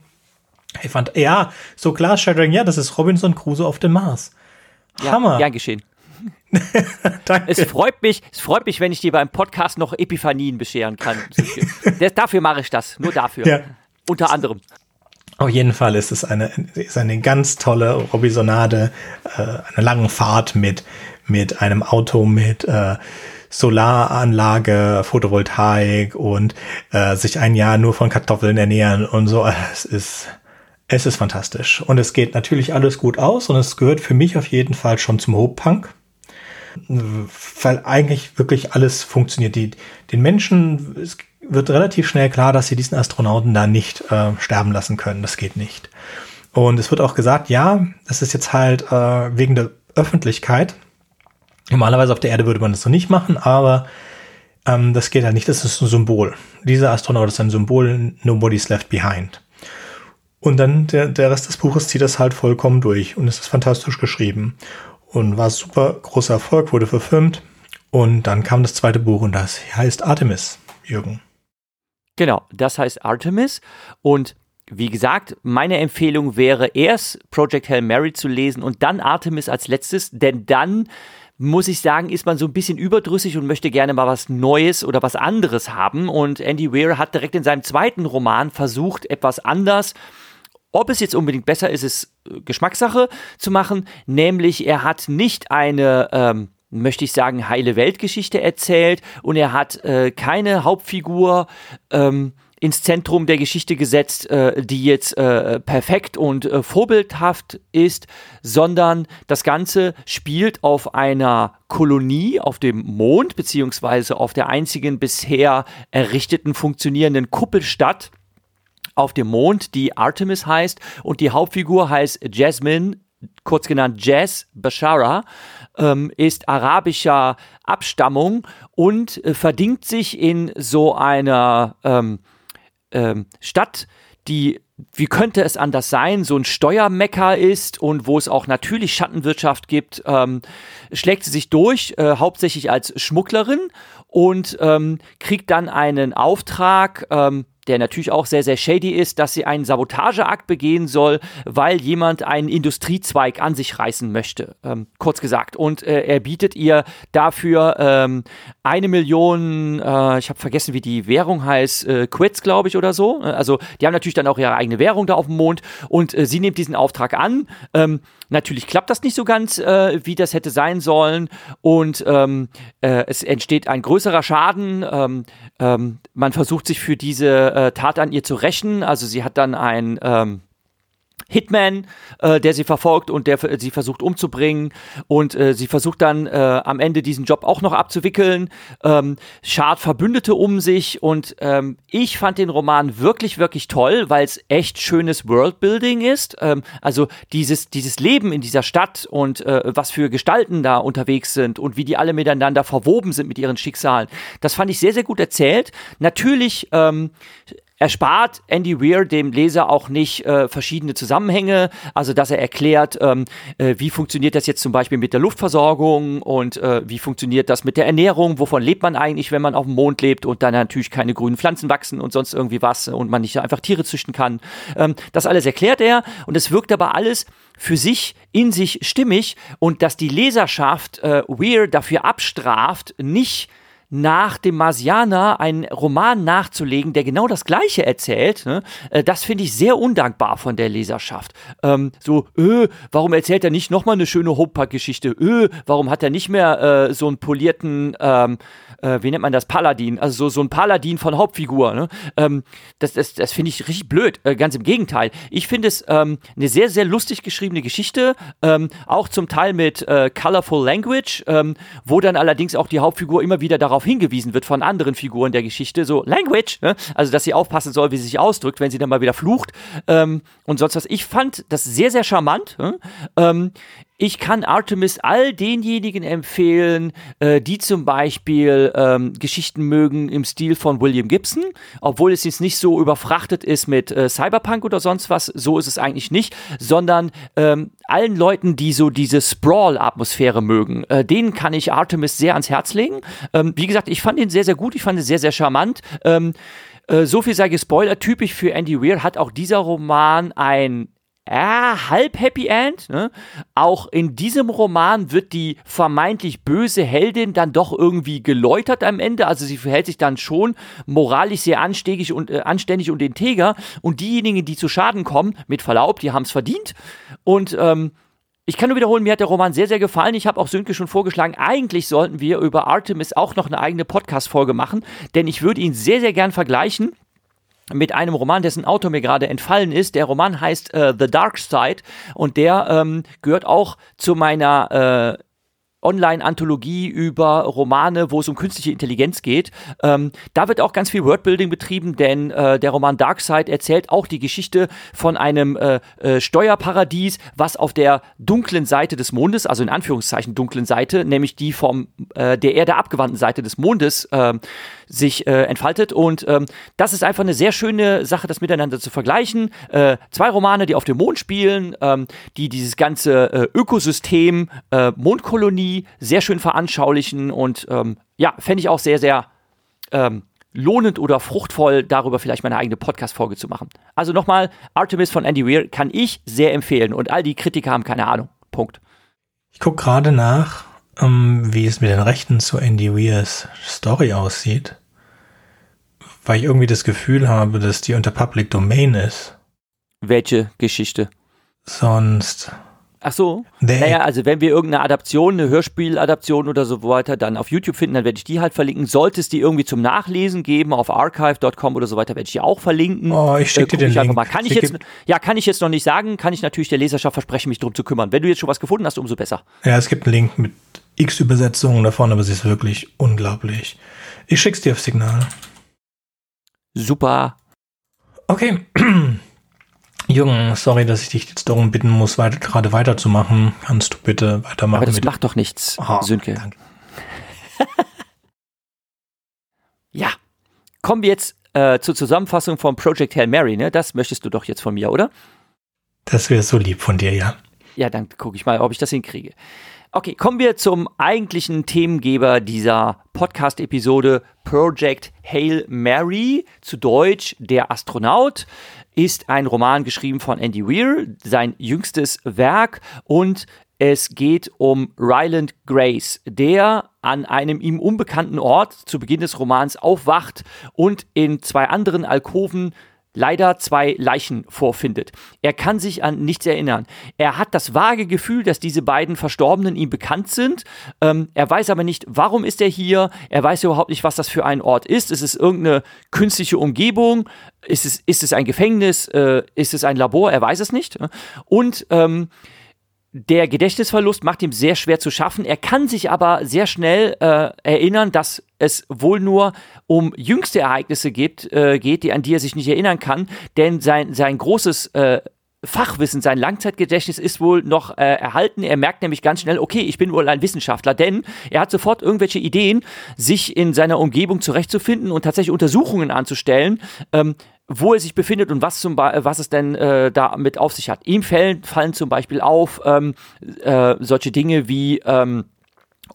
Ich fand, ja, so Glass Shattering, ja, das ist Robinson Crusoe auf dem Mars. Hammer. Ja, geschehen. [laughs] Danke. Es freut mich, es freut mich, wenn ich dir beim Podcast noch Epiphanien bescheren kann. [laughs] dafür mache ich das, nur dafür. Ja. Unter anderem. Auf jeden Fall ist es eine, ist eine ganz tolle Robisonade, äh, eine lange Fahrt mit, mit einem Auto, mit äh, Solaranlage, Photovoltaik und äh, sich ein Jahr nur von Kartoffeln ernähren und so. Es ist, es ist fantastisch. Und es geht natürlich alles gut aus und es gehört für mich auf jeden Fall schon zum Hope-Punk. Weil eigentlich wirklich alles funktioniert. Die, den Menschen, es wird relativ schnell klar, dass sie diesen Astronauten da nicht äh, sterben lassen können. Das geht nicht. Und es wird auch gesagt, ja, das ist jetzt halt äh, wegen der Öffentlichkeit. Normalerweise auf der Erde würde man das so nicht machen, aber ähm, das geht halt nicht. Das ist ein Symbol. Dieser Astronaut ist ein Symbol, nobody's left behind. Und dann der, der Rest des Buches zieht das halt vollkommen durch und es ist fantastisch geschrieben und war super großer Erfolg, wurde verfilmt. Und dann kam das zweite Buch und das heißt Artemis, Jürgen. Genau, das heißt Artemis. Und wie gesagt, meine Empfehlung wäre erst Project Hail Mary zu lesen und dann Artemis als letztes, denn dann muss ich sagen, ist man so ein bisschen überdrüssig und möchte gerne mal was Neues oder was anderes haben. Und Andy Weir hat direkt in seinem zweiten Roman versucht, etwas anders ob es jetzt unbedingt besser ist, ist äh, Geschmackssache zu machen. Nämlich, er hat nicht eine, ähm, möchte ich sagen, heile Weltgeschichte erzählt. Und er hat äh, keine Hauptfigur ähm, ins Zentrum der Geschichte gesetzt, äh, die jetzt äh, perfekt und äh, vorbildhaft ist, sondern das Ganze spielt auf einer Kolonie auf dem Mond, beziehungsweise auf der einzigen bisher errichteten funktionierenden Kuppelstadt auf dem Mond, die Artemis heißt. Und die Hauptfigur heißt Jasmine, kurz genannt Jazz Bashara, ähm, ist arabischer Abstammung und äh, verdingt sich in so einer ähm, ähm, Stadt, die wie könnte es anders sein, so ein Steuermecker ist und wo es auch natürlich Schattenwirtschaft gibt, ähm, schlägt sie sich durch, äh, hauptsächlich als Schmugglerin und ähm, kriegt dann einen Auftrag, ähm, der natürlich auch sehr, sehr shady ist, dass sie einen Sabotageakt begehen soll, weil jemand einen Industriezweig an sich reißen möchte, ähm, kurz gesagt. Und äh, er bietet ihr dafür ähm, eine Million, äh, ich habe vergessen, wie die Währung heißt, äh, Quits, glaube ich, oder so. Also die haben natürlich dann auch ihre eigene Währung da auf dem Mond und äh, sie nimmt diesen Auftrag an. Ähm, natürlich klappt das nicht so ganz, äh, wie das hätte sein sollen und ähm, äh, es entsteht ein größerer Schaden. Ähm, ähm, man versucht sich für diese äh, Tat an ihr zu rächen. Also sie hat dann ein ähm, Hitman, äh, der sie verfolgt und der sie versucht umzubringen. Und äh, sie versucht dann äh, am Ende diesen Job auch noch abzuwickeln. Ähm, schart Verbündete um sich. Und ähm, ich fand den Roman wirklich, wirklich toll, weil es echt schönes Worldbuilding ist. Ähm, also dieses, dieses Leben in dieser Stadt und äh, was für Gestalten da unterwegs sind und wie die alle miteinander verwoben sind mit ihren Schicksalen. Das fand ich sehr, sehr gut erzählt. Natürlich ähm, erspart Andy Weir dem Leser auch nicht äh, verschiedene Zusammenhänge, also dass er erklärt, ähm, äh, wie funktioniert das jetzt zum Beispiel mit der Luftversorgung und äh, wie funktioniert das mit der Ernährung, wovon lebt man eigentlich, wenn man auf dem Mond lebt und dann natürlich keine grünen Pflanzen wachsen und sonst irgendwie was und man nicht einfach Tiere züchten kann. Ähm, das alles erklärt er und es wirkt aber alles für sich in sich stimmig und dass die Leserschaft äh, Weir dafür abstraft, nicht nach dem Marsianer einen Roman nachzulegen, der genau das Gleiche erzählt, ne? äh, das finde ich sehr undankbar von der Leserschaft. Ähm, so, öh, warum erzählt er nicht nochmal eine schöne Hopepack-Geschichte? Öh, warum hat er nicht mehr äh, so einen polierten, ähm, äh, wie nennt man das, Paladin? Also so, so ein Paladin von Hauptfigur. Ne? Ähm, das das, das finde ich richtig blöd. Äh, ganz im Gegenteil. Ich finde es ähm, eine sehr, sehr lustig geschriebene Geschichte, ähm, auch zum Teil mit äh, Colorful Language, ähm, wo dann allerdings auch die Hauptfigur immer wieder darauf hingewiesen wird von anderen Figuren der Geschichte, so Language, ne? also dass sie aufpassen soll, wie sie sich ausdrückt, wenn sie dann mal wieder flucht ähm, und sonst was. Ich fand das sehr, sehr charmant. Ne? Ich kann Artemis all denjenigen empfehlen, äh, die zum Beispiel ähm, Geschichten mögen im Stil von William Gibson, obwohl es jetzt nicht so überfrachtet ist mit äh, Cyberpunk oder sonst was. So ist es eigentlich nicht, sondern ähm, allen Leuten, die so diese Sprawl-Atmosphäre mögen, äh, denen kann ich Artemis sehr ans Herz legen. Ähm, wie gesagt, ich fand ihn sehr, sehr gut. Ich fand ihn sehr, sehr charmant. Ähm, äh, so viel sage ich Spoiler, typisch für Andy Weir hat auch dieser Roman ein ja, halb Happy End. Ne? Auch in diesem Roman wird die vermeintlich böse Heldin dann doch irgendwie geläutert am Ende. Also sie verhält sich dann schon moralisch sehr anständig und, äh, anständig und integer. Und diejenigen, die zu Schaden kommen, mit Verlaub, die haben es verdient. Und ähm, ich kann nur wiederholen, mir hat der Roman sehr, sehr gefallen. Ich habe auch Sönke schon vorgeschlagen, eigentlich sollten wir über Artemis auch noch eine eigene Podcast-Folge machen, denn ich würde ihn sehr, sehr gern vergleichen mit einem Roman, dessen Autor mir gerade entfallen ist. Der Roman heißt äh, The Dark Side und der ähm, gehört auch zu meiner äh, Online-Anthologie über Romane, wo es um künstliche Intelligenz geht. Ähm, da wird auch ganz viel Wordbuilding betrieben, denn äh, der Roman Darkside erzählt auch die Geschichte von einem äh, äh, Steuerparadies, was auf der dunklen Seite des Mondes, also in Anführungszeichen dunklen Seite, nämlich die vom äh, der Erde abgewandten Seite des Mondes, äh, sich äh, entfaltet. Und ähm, das ist einfach eine sehr schöne Sache, das miteinander zu vergleichen. Äh, zwei Romane, die auf dem Mond spielen, ähm, die dieses ganze äh, Ökosystem äh, Mondkolonie sehr schön veranschaulichen und ähm, ja, fände ich auch sehr, sehr ähm, lohnend oder fruchtvoll, darüber vielleicht meine eigene Podcast-Folge zu machen. Also nochmal, Artemis von Andy Weir kann ich sehr empfehlen und all die Kritiker haben keine Ahnung. Punkt. Ich gucke gerade nach. ähm, wie es mit den Rechten zu Andy Weirs Story aussieht, weil ich irgendwie das Gefühl habe, dass die unter Public Domain ist. Welche Geschichte? Sonst Ach so. Nee. Naja, also wenn wir irgendeine Adaption, eine Hörspieladaption oder so weiter dann auf YouTube finden, dann werde ich die halt verlinken. Sollte es die irgendwie zum Nachlesen geben auf archive.com oder so weiter, werde ich die auch verlinken. Oh, ich schicke Äh, dir den ich Link. Mal. Kann ich jetzt, ja, kann ich jetzt noch nicht sagen, kann ich natürlich der Leserschaft versprechen, mich drum zu kümmern. Wenn du jetzt schon was gefunden hast, umso besser. Ja, es gibt einen Link mit x Übersetzungen davon, aber sie ist wirklich unglaublich. Ich schick's dir auf Signal. Super. Okay. [clears throat] Jürgen, sorry, dass ich dich jetzt darum bitten muss, weiter, gerade weiterzumachen. Kannst du bitte weitermachen? Aber das macht doch nichts, Oh, Sönke. danke. [laughs] Ja. Kommen wir jetzt äh, zur Zusammenfassung von Project Hail Mary, ne? Das möchtest du doch jetzt von mir, oder? Das wäre so lieb von dir, ja. Ja, dann gucke ich mal, ob ich das hinkriege. Okay, kommen wir zum eigentlichen Themengeber dieser Podcast-Episode. Project Hail Mary, zu Deutsch Der Astronaut, ist ein Roman geschrieben von Andy Weir, sein jüngstes Werk. Und es geht um Ryland Grace, der an einem ihm unbekannten Ort zu Beginn des Romans aufwacht und in zwei anderen Alkoven leider zwei Leichen vorfindet. Er kann sich an nichts erinnern. Er hat das vage Gefühl, dass diese beiden Verstorbenen ihm bekannt sind. Ähm, er weiß aber nicht, warum ist er hier. Er weiß überhaupt nicht, was das für ein Ort ist. Ist es irgendeine künstliche Umgebung? Ist es, ist es ein Gefängnis? Äh, ist es ein Labor? Er weiß es nicht. Und ähm, der Gedächtnisverlust macht ihm sehr schwer zu schaffen. Er kann sich aber sehr schnell äh, erinnern, dass es wohl nur um jüngste Ereignisse gibt, äh, geht, die, an die er sich nicht erinnern kann. Denn sein, sein großes äh, Fachwissen, sein Langzeitgedächtnis ist wohl noch äh, erhalten. Er merkt nämlich ganz schnell, okay, ich bin wohl ein Wissenschaftler, denn er hat sofort irgendwelche Ideen, sich in seiner Umgebung zurechtzufinden und tatsächlich Untersuchungen anzustellen, ähm, wo er sich befindet und was, zum Be was es denn äh, damit auf sich hat. Ihm fallen, fallen zum Beispiel auf ähm, äh, solche Dinge wie ähm,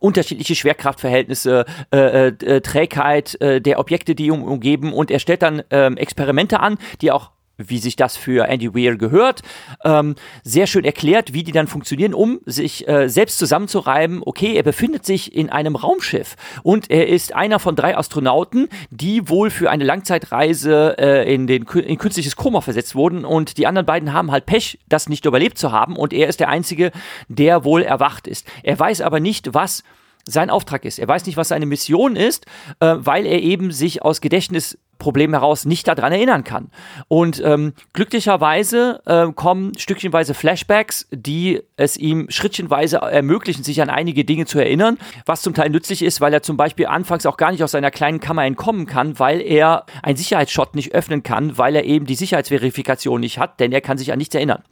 unterschiedliche Schwerkraftverhältnisse, äh, äh, Trägheit äh, der Objekte, die ihn umgeben und er stellt dann ähm, Experimente an, die auch wie sich das für Andy Weir gehört, ähm, sehr schön erklärt, wie die dann funktionieren, um sich äh, selbst zusammenzureiben. Okay, er befindet sich in einem Raumschiff und er ist einer von drei Astronauten, die wohl für eine Langzeitreise äh, in, den, in künstliches Koma versetzt wurden und die anderen beiden haben halt Pech, das nicht überlebt zu haben und er ist der Einzige, der wohl erwacht ist. Er weiß aber nicht, was sein Auftrag ist. Er weiß nicht, was seine Mission ist, äh, weil er eben sich aus Gedächtnisproblemen heraus nicht daran erinnern kann. Und ähm, glücklicherweise äh, kommen stückchenweise Flashbacks, die es ihm schrittchenweise ermöglichen, sich an einige Dinge zu erinnern, was zum Teil nützlich ist, weil er zum Beispiel anfangs auch gar nicht aus seiner kleinen Kammer entkommen kann, weil er ein Sicherheitsshot nicht öffnen kann, weil er eben die Sicherheitsverifikation nicht hat, denn er kann sich an nichts erinnern.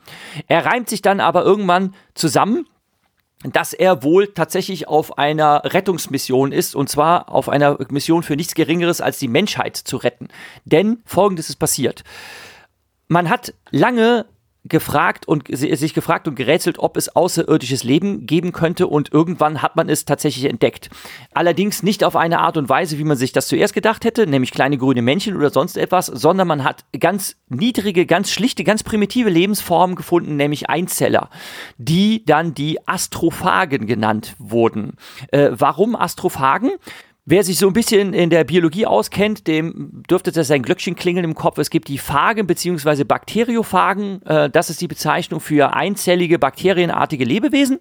Er reimt sich dann aber irgendwann zusammen dass er wohl tatsächlich auf einer Rettungsmission ist und zwar auf einer Mission für nichts Geringeres als die Menschheit zu retten. Denn folgendes ist passiert. Man hat lange gefragt und sich gefragt und gerätselt, ob es außerirdisches Leben geben könnte und irgendwann hat man es tatsächlich entdeckt. Allerdings nicht auf eine Art und Weise, wie man sich das zuerst gedacht hätte, nämlich kleine grüne Männchen oder sonst etwas, sondern man hat ganz niedrige, ganz schlichte, ganz primitive Lebensformen gefunden, nämlich Einzeller, die dann die Astrophagen genannt wurden. Äh, warum Astrophagen? Wer sich so ein bisschen in der Biologie auskennt, dem dürfte das ein Glöckchen klingeln im Kopf. Es gibt die Phagen bzw. Bakteriophagen. Äh, das ist die Bezeichnung für einzellige bakterienartige Lebewesen.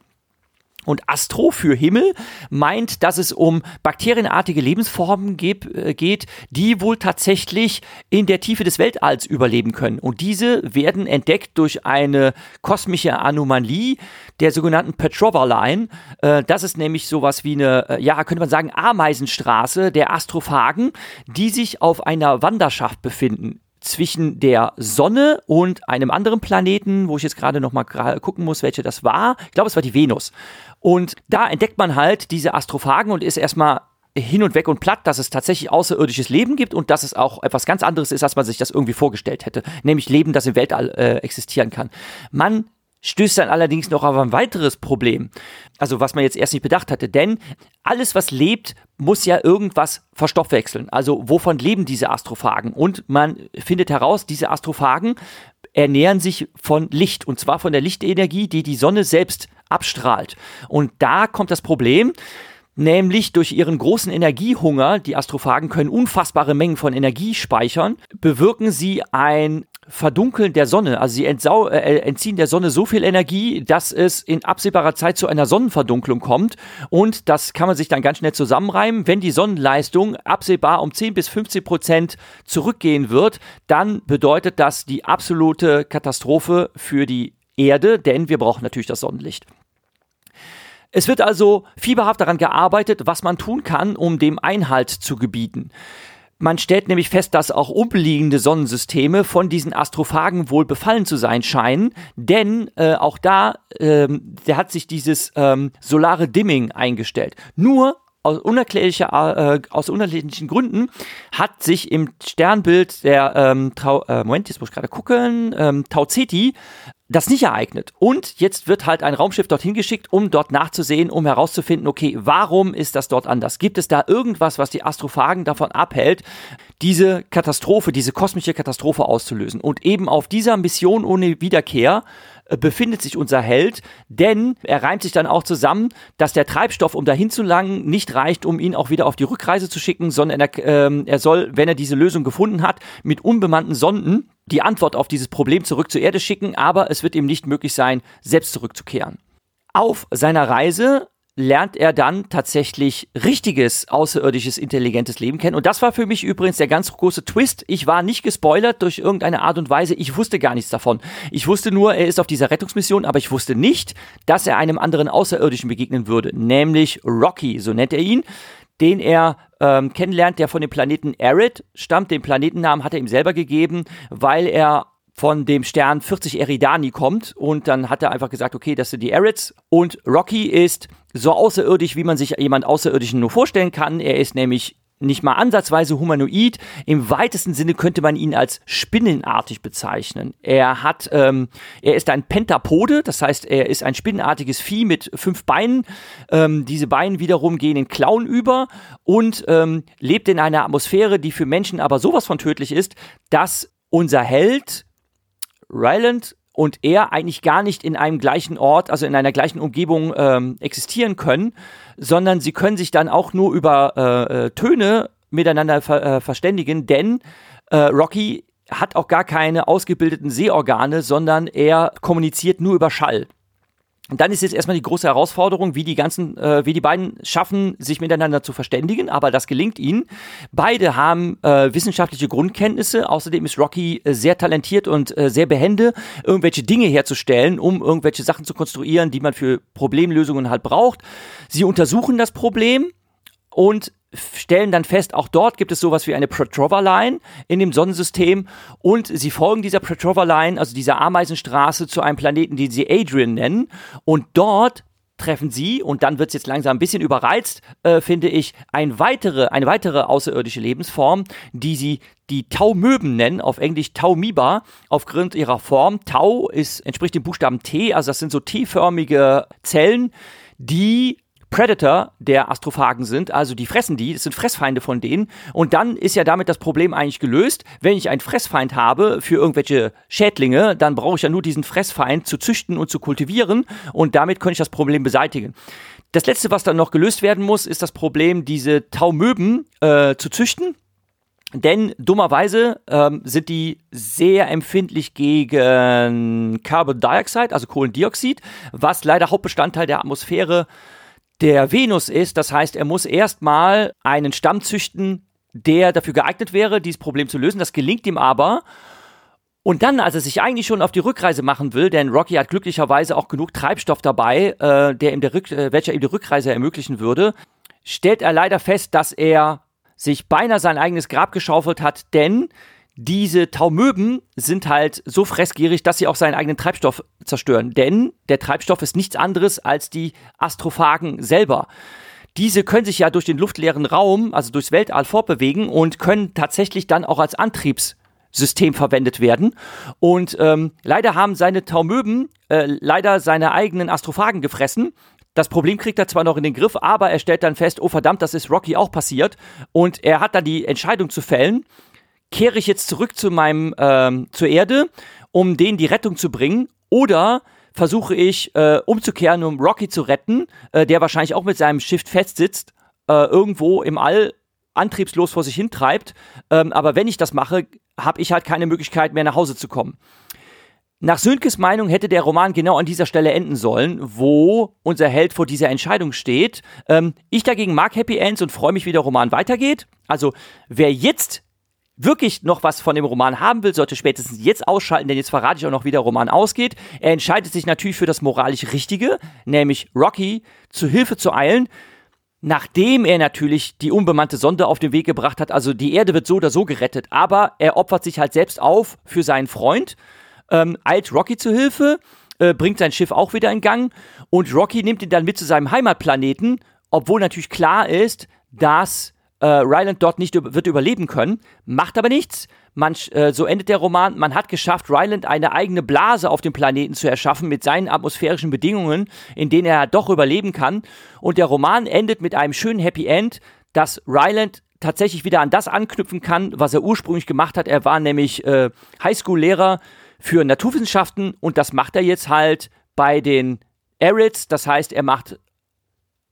Und Astro für Himmel meint, dass es um bakterienartige Lebensformen geht, äh, geht, die wohl tatsächlich in der Tiefe des Weltalls überleben können. Und diese werden entdeckt durch eine kosmische Anomalie der sogenannten Petrova Line. Äh, das ist nämlich sowas wie eine, äh, ja, könnte man sagen, Ameisenstraße der Astrophagen, die sich auf einer Wanderschaft befinden zwischen der Sonne und einem anderen Planeten, wo ich jetzt gerade noch mal gucken muss, welche das war. Ich glaube, es war die Venus. Und da entdeckt man halt diese Astrophagen und ist erstmal hin und weg und platt, dass es tatsächlich außerirdisches Leben gibt und dass es auch etwas ganz anderes ist, als man sich das irgendwie vorgestellt hätte. Nämlich Leben, das im Weltall äh, existieren kann. Man stößt dann allerdings noch auf ein weiteres Problem. Also was man jetzt erst nicht bedacht hatte. Denn alles, was lebt, muss ja irgendwas verstoffwechseln. Also wovon leben diese Astrophagen? Und man findet heraus, diese Astrophagen ernähren sich von Licht und zwar von der Lichtenergie, die die Sonne selbst abstrahlt. Und da kommt das Problem, nämlich durch ihren großen Energiehunger, die Astrophagen können unfassbare Mengen von Energie speichern, bewirken sie ein Verdunkeln der Sonne. Also sie entsau äh, entziehen der Sonne so viel Energie, dass es in absehbarer Zeit zu einer Sonnenverdunklung kommt. Und das kann man sich dann ganz schnell zusammenreimen. Wenn die Sonnenleistung absehbar um 10 bis 15 Prozent zurückgehen wird, dann bedeutet das die absolute Katastrophe für die Erde, denn wir brauchen natürlich das Sonnenlicht. Es wird also fieberhaft daran gearbeitet, was man tun kann, um dem Einhalt zu gebieten. Man stellt nämlich fest, dass auch umliegende Sonnensysteme von diesen Astrophagen wohl befallen zu sein scheinen, denn äh, auch da ähm, der hat sich dieses ähm, solare Dimming eingestellt. Nur aus, unerklärlicher, äh, aus unerklärlichen Gründen hat sich im Sternbild der ähm, Tau, äh, Moment, jetzt muss ich gerade gucken, ähm, Tau Ceti das nicht ereignet. Und jetzt wird halt ein Raumschiff dorthin geschickt, um dort nachzusehen, um herauszufinden, okay, warum ist das dort anders? Gibt es da irgendwas, was die Astrophagen davon abhält, diese Katastrophe, diese kosmische Katastrophe auszulösen? Und eben auf dieser Mission ohne Wiederkehr befindet sich unser Held, denn er reimt sich dann auch zusammen, dass der Treibstoff, um dahin zu langen, nicht reicht, um ihn auch wieder auf die Rückreise zu schicken, sondern er, äh, er soll, wenn er diese Lösung gefunden hat, mit unbemannten Sonden die Antwort auf dieses Problem zurück zur Erde schicken, aber es wird ihm nicht möglich sein, selbst zurückzukehren. Auf seiner Reise lernt er dann tatsächlich richtiges außerirdisches intelligentes Leben kennen. Und das war für mich übrigens der ganz große Twist. Ich war nicht gespoilert durch irgendeine Art und Weise. Ich wusste gar nichts davon. Ich wusste nur, er ist auf dieser Rettungsmission, aber ich wusste nicht, dass er einem anderen Außerirdischen begegnen würde, nämlich Rocky, so nennt er ihn den er ähm, kennenlernt, der von dem Planeten Arid stammt. Den Planetennamen hat er ihm selber gegeben, weil er von dem Stern 40 Eridani kommt und dann hat er einfach gesagt, okay, das sind die Arids und Rocky ist so außerirdisch, wie man sich jemand Außerirdischen nur vorstellen kann. Er ist nämlich nicht mal ansatzweise humanoid. Im weitesten Sinne könnte man ihn als spinnenartig bezeichnen. Er hat, ähm, er ist ein Pentapode, das heißt, er ist ein spinnenartiges Vieh mit fünf Beinen. Ähm, diese Beine wiederum gehen in Klauen über und ähm, lebt in einer Atmosphäre, die für Menschen aber sowas von tödlich ist, dass unser Held Ryland und er eigentlich gar nicht in einem gleichen Ort, also in einer gleichen Umgebung ähm, existieren können, sondern sie können sich dann auch nur über äh, äh, Töne miteinander ver äh, verständigen, denn äh, Rocky hat auch gar keine ausgebildeten Sehorgane, sondern er kommuniziert nur über Schall. Und dann ist jetzt erstmal die große Herausforderung, wie die ganzen, äh, wie die beiden schaffen, sich miteinander zu verständigen, aber das gelingt ihnen. Beide haben äh, wissenschaftliche Grundkenntnisse, außerdem ist Rocky äh, sehr talentiert und äh, sehr behende, irgendwelche Dinge herzustellen, um irgendwelche Sachen zu konstruieren, die man für Problemlösungen halt braucht. Sie untersuchen das Problem und stellen dann fest, auch dort gibt es sowas wie eine Petrova-Line in dem Sonnensystem und sie folgen dieser Petrova-Line, also dieser Ameisenstraße, zu einem Planeten, den sie Adrian nennen und dort treffen sie, und dann wird es jetzt langsam ein bisschen überreizt, äh, finde ich, ein weitere, eine weitere außerirdische Lebensform, die sie die Taumöben nennen, auf Englisch Taumiba, aufgrund ihrer Form. Tau ist, entspricht dem Buchstaben T, also das sind so T-förmige Zellen, die Predator der Astrophagen sind, also die fressen die, das sind Fressfeinde von denen. Und dann ist ja damit das Problem eigentlich gelöst. Wenn ich einen Fressfeind habe für irgendwelche Schädlinge, dann brauche ich ja nur diesen Fressfeind zu züchten und zu kultivieren und damit könnte ich das Problem beseitigen. Das letzte, was dann noch gelöst werden muss, ist das Problem, diese Taumöben äh, zu züchten. Denn dummerweise ähm, sind die sehr empfindlich gegen Carbon Dioxide, also Kohlendioxid, was leider Hauptbestandteil der Atmosphäre der Venus ist. Das heißt, er muss erstmal einen Stamm züchten, der dafür geeignet wäre, dieses Problem zu lösen. Das gelingt ihm aber. Und dann, als er sich eigentlich schon auf die Rückreise machen will, denn Rocky hat glücklicherweise auch genug Treibstoff dabei, äh, der ihm der Rück äh, welcher ihm die Rückreise ermöglichen würde, stellt er leider fest, dass er sich beinahe sein eigenes Grab geschaufelt hat, denn diese Taumöben sind halt so fressgierig, dass sie auch seinen eigenen Treibstoff zerstören. Denn der Treibstoff ist nichts anderes als die Astrophagen selber. Diese können sich ja durch den luftleeren Raum, also durchs Weltall fortbewegen und können tatsächlich dann auch als Antriebssystem verwendet werden. Und ähm, leider haben seine Taumöben äh, leider seine eigenen Astrophagen gefressen. Das Problem kriegt er zwar noch in den Griff, aber er stellt dann fest, oh verdammt, das ist Rocky auch passiert. Und er hat dann die Entscheidung zu fällen, kehre ich jetzt zurück zu meinem, ähm, zur Erde um denen die Rettung zu bringen, oder versuche ich äh, umzukehren, um Rocky zu retten, äh, der wahrscheinlich auch mit seinem Schiff festsitzt, äh, irgendwo im All antriebslos vor sich hintreibt. Ähm, aber wenn ich das mache, habe ich halt keine Möglichkeit mehr nach Hause zu kommen. Nach Sönkes Meinung hätte der Roman genau an dieser Stelle enden sollen, wo unser Held vor dieser Entscheidung steht. Ähm, ich dagegen mag Happy Ends und freue mich, wie der Roman weitergeht. Also wer jetzt wirklich noch was von dem Roman haben will, sollte spätestens jetzt ausschalten, denn jetzt verrate ich auch noch, wie der Roman ausgeht. Er entscheidet sich natürlich für das moralisch Richtige, nämlich Rocky zu Hilfe zu eilen, nachdem er natürlich die unbemannte Sonde auf den Weg gebracht hat. Also die Erde wird so oder so gerettet, aber er opfert sich halt selbst auf für seinen Freund, ähm, eilt Rocky zu Hilfe, äh, bringt sein Schiff auch wieder in Gang und Rocky nimmt ihn dann mit zu seinem Heimatplaneten, obwohl natürlich klar ist, dass äh, Ryland dort nicht wird überleben können, macht aber nichts. Man, äh, so endet der Roman. Man hat geschafft, Ryland eine eigene Blase auf dem Planeten zu erschaffen mit seinen atmosphärischen Bedingungen, in denen er doch überleben kann. Und der Roman endet mit einem schönen Happy End, dass Ryland tatsächlich wieder an das anknüpfen kann, was er ursprünglich gemacht hat. Er war nämlich äh, Highschool-Lehrer für Naturwissenschaften und das macht er jetzt halt bei den Arids. Das heißt, er macht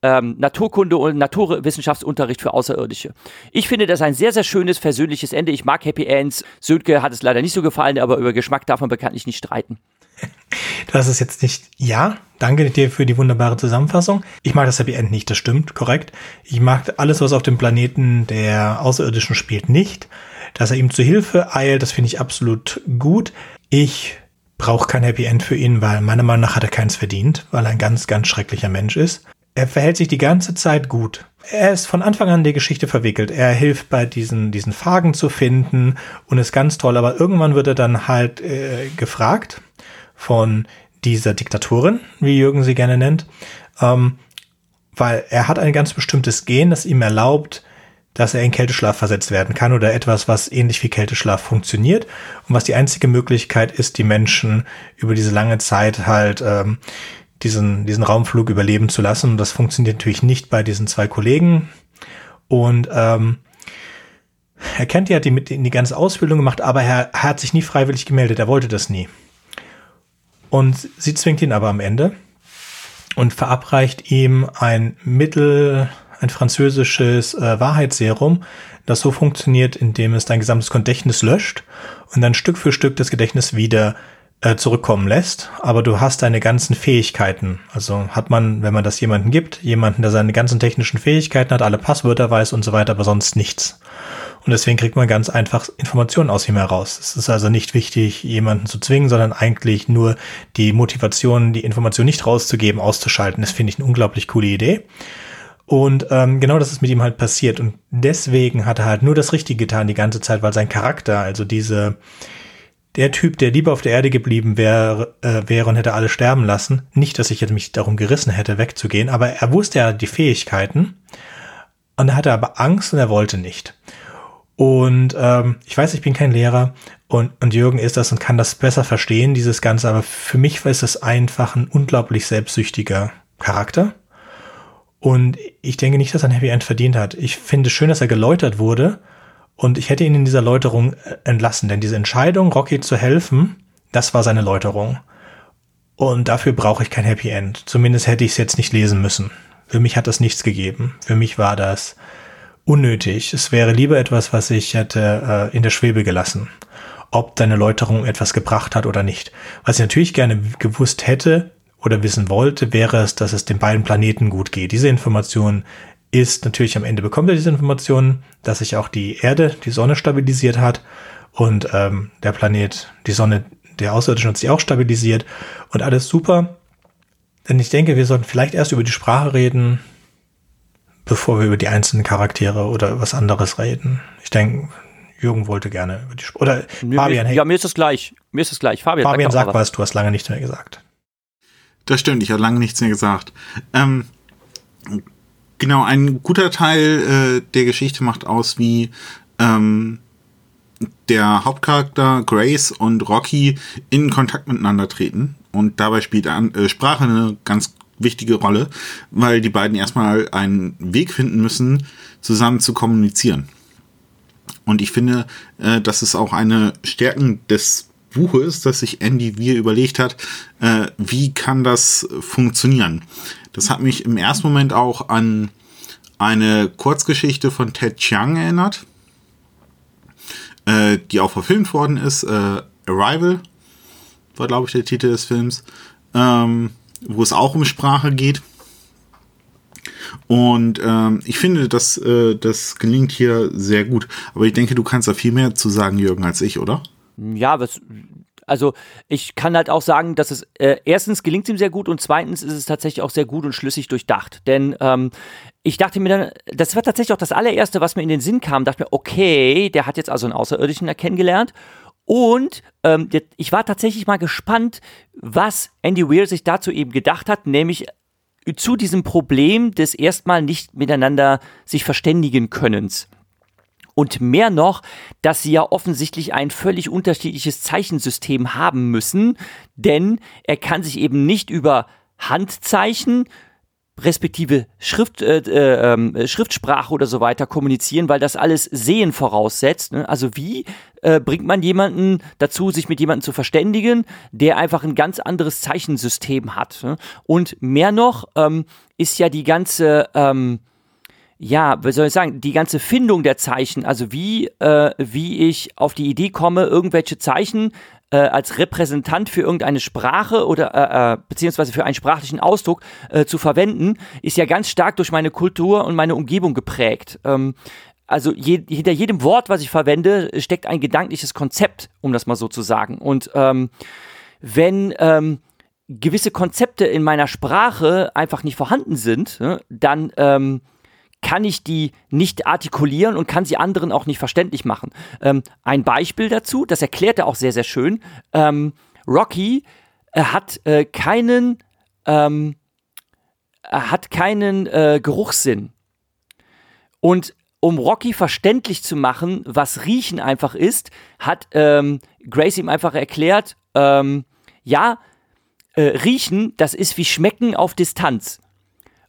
ähm, Naturkunde und Naturwissenschaftsunterricht für Außerirdische. Ich finde das ein sehr, sehr schönes, versöhnliches Ende. Ich mag Happy Ends. Sönke hat es leider nicht so gefallen, aber über Geschmack darf man bekanntlich nicht streiten. [laughs] Das ist jetzt nicht, ja, danke dir für die wunderbare Zusammenfassung. Ich mag das Happy End nicht, das stimmt, korrekt. Ich mag alles, was auf dem Planeten der Außerirdischen spielt, nicht. Dass er ihm zu Hilfe eilt, das finde ich absolut gut. Ich brauche kein Happy End für ihn, weil meiner Meinung nach hat er keins verdient, weil er ein ganz, ganz schrecklicher Mensch ist. Er verhält sich die ganze Zeit gut. Er ist von Anfang an in die Geschichte verwickelt. Er hilft bei diesen, diesen Fragen zu finden und ist ganz toll. Aber irgendwann wird er dann halt äh, gefragt von dieser Diktatorin, wie Jürgen sie gerne nennt, ähm, weil er hat ein ganz bestimmtes Gen, das ihm erlaubt, dass er in Kälteschlaf versetzt werden kann oder etwas, was ähnlich wie Kälteschlaf funktioniert und was die einzige Möglichkeit ist, die Menschen über diese lange Zeit halt ähm, diesen, diesen Raumflug überleben zu lassen. Und das funktioniert natürlich nicht bei diesen zwei Kollegen. Und ähm, er kennt ja die mit in die ganze Ausbildung gemacht, aber er, er hat sich nie freiwillig gemeldet. Er wollte das nie. Und sie zwingt ihn aber am Ende und verabreicht ihm ein Mittel, ein französisches äh, Wahrheitsserum, das so funktioniert, indem es dein gesamtes Gedächtnis löscht und dann Stück für Stück das Gedächtnis wieder äh, zurückkommen lässt, aber du hast deine ganzen Fähigkeiten. Also hat man, wenn man das jemanden gibt, jemanden, der seine ganzen technischen Fähigkeiten hat, alle Passwörter weiß und so weiter, aber sonst nichts. Und deswegen kriegt man ganz einfach Informationen aus ihm heraus. Es ist also nicht wichtig, jemanden zu zwingen, sondern eigentlich nur die Motivation, die Information nicht rauszugeben, auszuschalten. Das finde ich eine unglaublich coole Idee. Und ähm, genau das ist mit ihm halt passiert. Und deswegen hat er halt nur das Richtige getan die ganze Zeit, weil sein Charakter, also diese, der Typ, der lieber auf der Erde geblieben wäre, äh, wäre und hätte alle sterben lassen. Nicht, dass ich jetzt mich darum gerissen hätte, wegzugehen, aber er wusste ja die Fähigkeiten und er hatte aber Angst und er wollte nicht. Und ähm, ich weiß, ich bin kein Lehrer und, und Jürgen ist das und kann das besser verstehen, dieses Ganze, aber für mich ist es einfach ein unglaublich selbstsüchtiger Charakter. Und ich denke nicht, dass er ein Happy End verdient hat. Ich finde es schön, dass er geläutert wurde, und ich hätte ihn in dieser Läuterung äh, entlassen, denn diese Entscheidung, Rocky zu helfen, das war seine Läuterung. Und dafür brauche ich kein Happy End. Zumindest hätte ich es jetzt nicht lesen müssen. Für mich hat das nichts gegeben. Für mich war das unnötig. Es wäre lieber etwas, was ich hätte äh, in der Schwebe gelassen. Ob deine Läuterung etwas gebracht hat oder nicht. Was ich natürlich gerne gewusst hätte oder wissen wollte, wäre es, dass es den beiden Planeten gut geht. Diese Information ist natürlich am Ende bekommt er diese Informationen, dass sich auch die Erde, die Sonne stabilisiert hat und ähm, der Planet, die Sonne, der Außerirdische hat sich auch stabilisiert und alles super. Denn ich denke, wir sollten vielleicht erst über die Sprache reden, bevor wir über die einzelnen Charaktere oder was anderes reden. Ich denke, Jürgen wollte gerne über die Sprache. Oder mir, Fabian, hey. Ja, mir ist es gleich. Mir ist es gleich. Fabian, Fabian sag, sag was, du hast lange nichts mehr gesagt. Das stimmt, ich habe lange nichts mehr gesagt. Ähm, Genau, ein guter Teil äh, der Geschichte macht aus, wie ähm, der Hauptcharakter Grace und Rocky in Kontakt miteinander treten. Und dabei spielt an, äh, Sprache eine ganz wichtige Rolle, weil die beiden erstmal einen Weg finden müssen, zusammen zu kommunizieren. Und ich finde, äh, das ist auch eine Stärken des Buches, dass sich Andy Weir überlegt hat, äh, wie kann das funktionieren. Das hat mich im ersten Moment auch an eine Kurzgeschichte von Ted Chiang erinnert, äh, die auch verfilmt worden ist. Äh, Arrival war, glaube ich, der Titel des Films, ähm, wo es auch um Sprache geht. Und ähm, ich finde, dass äh, das gelingt hier sehr gut. Aber ich denke, du kannst da viel mehr zu sagen, Jürgen, als ich, oder? Ja, was, also ich kann halt auch sagen, dass es äh, erstens gelingt ihm sehr gut und zweitens ist es tatsächlich auch sehr gut und schlüssig durchdacht. Denn ähm, ich dachte mir dann, das war tatsächlich auch das allererste, was mir in den Sinn kam. Dachte mir, okay, der hat jetzt also einen Außerirdischen kennengelernt. Und ähm, ich war tatsächlich mal gespannt, was Andy Weir sich dazu eben gedacht hat, nämlich zu diesem Problem des erstmal nicht miteinander sich verständigen Könnens. Und mehr noch, dass sie ja offensichtlich ein völlig unterschiedliches Zeichensystem haben müssen, denn er kann sich eben nicht über Handzeichen respektive Schrift, äh, äh, ähm, Schriftsprache oder so weiter kommunizieren, weil das alles Sehen voraussetzt. Ne? Also wie äh, bringt man jemanden dazu, sich mit jemandem zu verständigen, der einfach ein ganz anderes Zeichensystem hat. Ne? Und mehr noch ähm, ist ja die ganze ähm, ja, wie soll ich sagen, die ganze Findung der Zeichen, also wie, äh, wie ich auf die Idee komme, irgendwelche Zeichen äh, als Repräsentant für irgendeine Sprache oder äh, äh, beziehungsweise für einen sprachlichen Ausdruck äh, zu verwenden, ist ja ganz stark durch meine Kultur und meine Umgebung geprägt. Ähm, also je, hinter jedem Wort, was ich verwende, steckt ein gedankliches Konzept, um das mal so zu sagen. Und ähm, wenn ähm, gewisse Konzepte in meiner Sprache einfach nicht vorhanden sind, ne, dann ähm, kann ich die nicht artikulieren und kann sie anderen auch nicht verständlich machen. Ähm, ein Beispiel dazu, das erklärt er auch sehr, sehr schön. Ähm, Rocky äh, hat äh, keinen, ähm, hat keinen äh, Geruchssinn. Und um Rocky verständlich zu machen, was Riechen einfach ist, hat ähm, Grace ihm einfach erklärt, ähm, ja, äh, Riechen, das ist wie Schmecken auf Distanz.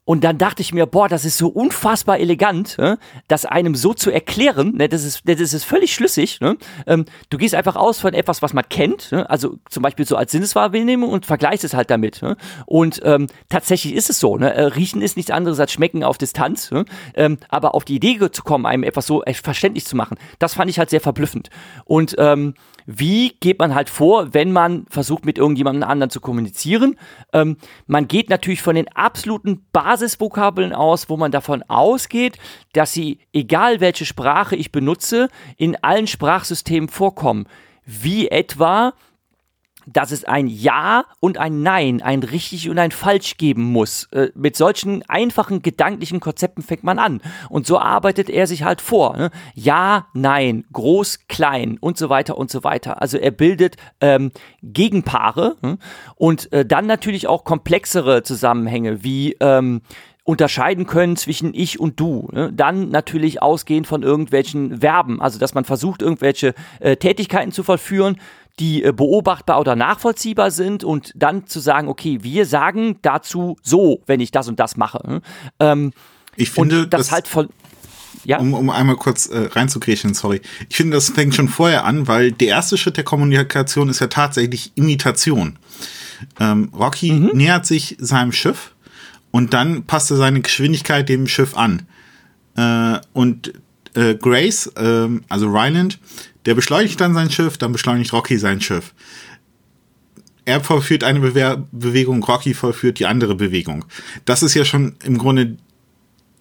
Und dann dachte ich mir, boah, das ist so unfassbar elegant, ne? das einem so zu erklären, ne? das, ist, das ist völlig schlüssig. Ne? Ähm, du gehst einfach aus von etwas, was man kennt, ne? also zum Beispiel so als Sinneswahrnehmung und vergleichst es halt damit. Ne? Und ähm, tatsächlich ist es so, ne? Äh, riechen ist nichts anderes als schmecken auf Distanz, ne? ähm, aber auf die Idee zu kommen, einem etwas so verständlich zu machen, das fand ich halt sehr verblüffend. Und ähm, wie geht man halt vor, wenn man versucht, mit irgendjemandem anderen zu kommunizieren? Ähm, man geht natürlich von den absoluten Basisvokabeln aus, wo man davon ausgeht, dass sie, egal welche Sprache ich benutze, in allen Sprachsystemen vorkommen. Wie etwa dass es ein Ja und ein Nein, ein richtig und ein falsch geben muss. Äh, mit solchen einfachen gedanklichen Konzepten fängt man an. Und so arbeitet er sich halt vor. Ne? Ja, Nein, groß, klein und so weiter und so weiter. Also er bildet ähm, Gegenpaare hm? und äh, dann natürlich auch komplexere Zusammenhänge wie ähm, unterscheiden können zwischen ich und du. Ne? Dann natürlich ausgehend von irgendwelchen Verben, also dass man versucht, irgendwelche äh, Tätigkeiten zu vollführen, die äh, beobachtbar oder nachvollziehbar sind und dann zu sagen, okay, wir sagen dazu so, wenn ich das und das mache. Hm? Ähm, ich finde, das, das halt von ja? Um, um einmal kurz äh, reinzugrätschen, sorry. Ich finde, das fängt schon vorher an, weil der erste Schritt der Kommunikation ist ja tatsächlich Imitation. Ähm, Rocky mhm. nähert sich seinem Schiff und dann passt er seine Geschwindigkeit dem Schiff an. Äh, und äh, Grace, äh, also Ryland, der beschleunigt dann sein Schiff, dann beschleunigt Rocky sein Schiff. Er vollführt eine Bewe Bewegung, Rocky vollführt die andere Bewegung. Das ist ja schon im Grunde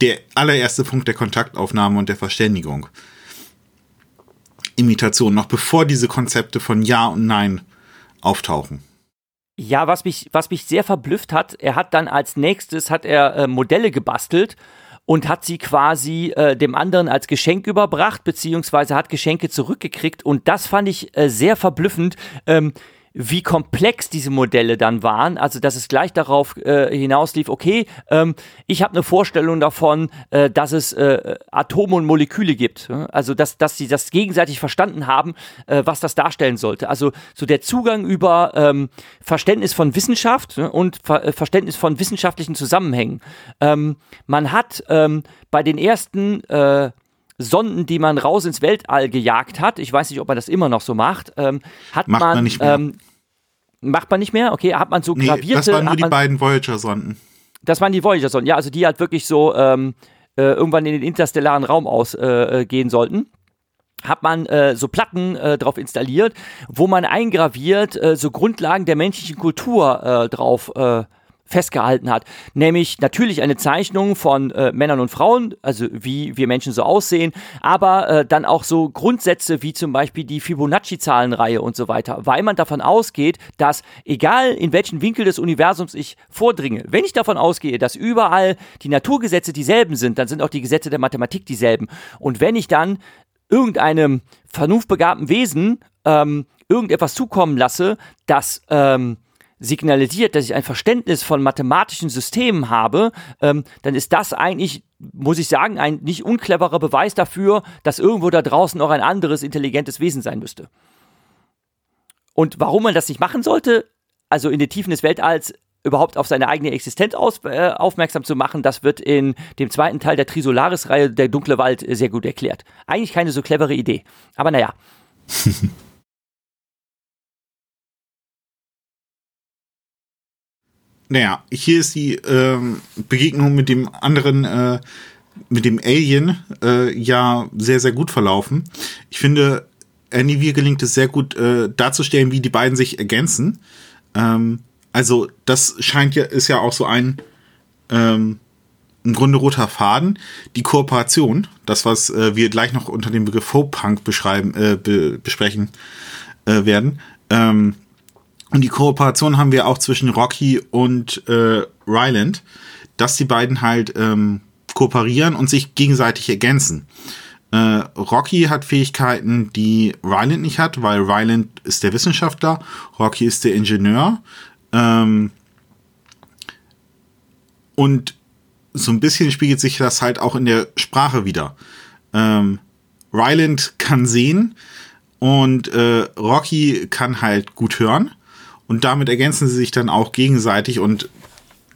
der allererste Punkt der Kontaktaufnahme und der Verständigung. Imitation, noch bevor diese Konzepte von Ja und Nein auftauchen. Ja, was mich, was mich sehr verblüfft hat, er hat dann als nächstes hat er äh, Modelle gebastelt und hat sie quasi äh, dem anderen als Geschenk überbracht, beziehungsweise hat Geschenke zurückgekriegt. Und das fand ich äh, sehr verblüffend. Ähm, wie komplex diese Modelle dann waren. Also, dass es gleich darauf äh, hinauslief, okay, ähm, ich habe eine Vorstellung davon, äh, dass es äh, Atome und Moleküle gibt. Also, dass, dass sie das gegenseitig verstanden haben, äh, was das darstellen sollte. Also, so der Zugang über ähm, Verständnis von Wissenschaft ne, und Ver äh, Verständnis von wissenschaftlichen Zusammenhängen. Ähm, man hat ähm, bei den ersten äh, Sonden, die man raus ins Weltall gejagt hat, ich weiß nicht, ob man das immer noch so macht, ähm, hat Macht man, man nicht mehr. Ähm, macht man nicht mehr? Okay, hat man so Nee, gravierte. das waren nur die man, beiden Voyager-Sonden. das waren die Voyager-Sonden, ja, also die halt wirklich so ähm, äh, irgendwann in den interstellaren Raum ausgehen äh, äh, sollten hat man äh, so Platten äh, drauf installiert, wo man eingraviert äh, so Grundlagen der menschlichen Kultur äh, drauf äh, festgehalten hat. Nämlich natürlich eine Zeichnung von äh, Männern und Frauen, also wie wir Menschen so aussehen, aber äh, dann auch so Grundsätze wie zum Beispiel die Fibonacci-Zahlenreihe und so weiter, weil man davon ausgeht, dass egal in welchen Winkel des Universums ich vordringe, wenn ich davon ausgehe, dass überall die Naturgesetze dieselben sind, dann sind auch die Gesetze der Mathematik dieselben. Und wenn ich dann irgendeinem vernunftbegabten Wesen ähm, irgendetwas zukommen lasse, das ähm, signalisiert, dass ich ein Verständnis von mathematischen Systemen habe, ähm, dann ist das eigentlich, muss ich sagen, ein nicht uncleverer Beweis dafür, dass irgendwo da draußen noch ein anderes intelligentes Wesen sein müsste. Und warum man das nicht machen sollte, also in den Tiefen des Weltalls überhaupt auf seine eigene Existenz aus, äh, aufmerksam zu machen, das wird in dem zweiten Teil der Trisolaris-Reihe Der dunkle Wald äh, sehr gut erklärt. Eigentlich keine so clevere Idee. Aber naja. [laughs] Naja, hier ist die ähm, Begegnung mit dem anderen, äh, mit dem Alien, äh, ja sehr, sehr gut verlaufen. Ich finde, Andy Weir gelingt es sehr gut äh, darzustellen, wie die beiden sich ergänzen. Ähm, also, das scheint ja, ist ja auch so ein, ähm, im Grunde roter Faden. Die Kooperation, das, was äh, wir gleich noch unter dem Begriff Folk-Punk beschreiben, äh, be besprechen äh, werden. Ähm, und die Kooperation haben wir auch zwischen Rocky und äh, Ryland, dass die beiden halt ähm, kooperieren und sich gegenseitig ergänzen. Äh, Rocky hat Fähigkeiten, die Ryland nicht hat, weil Ryland ist der Wissenschaftler, Rocky ist der Ingenieur. Ähm, und so ein bisschen spiegelt sich das halt auch in der Sprache wieder. Ähm, Ryland kann sehen und äh, Rocky kann halt gut hören. Und damit ergänzen sie sich dann auch gegenseitig und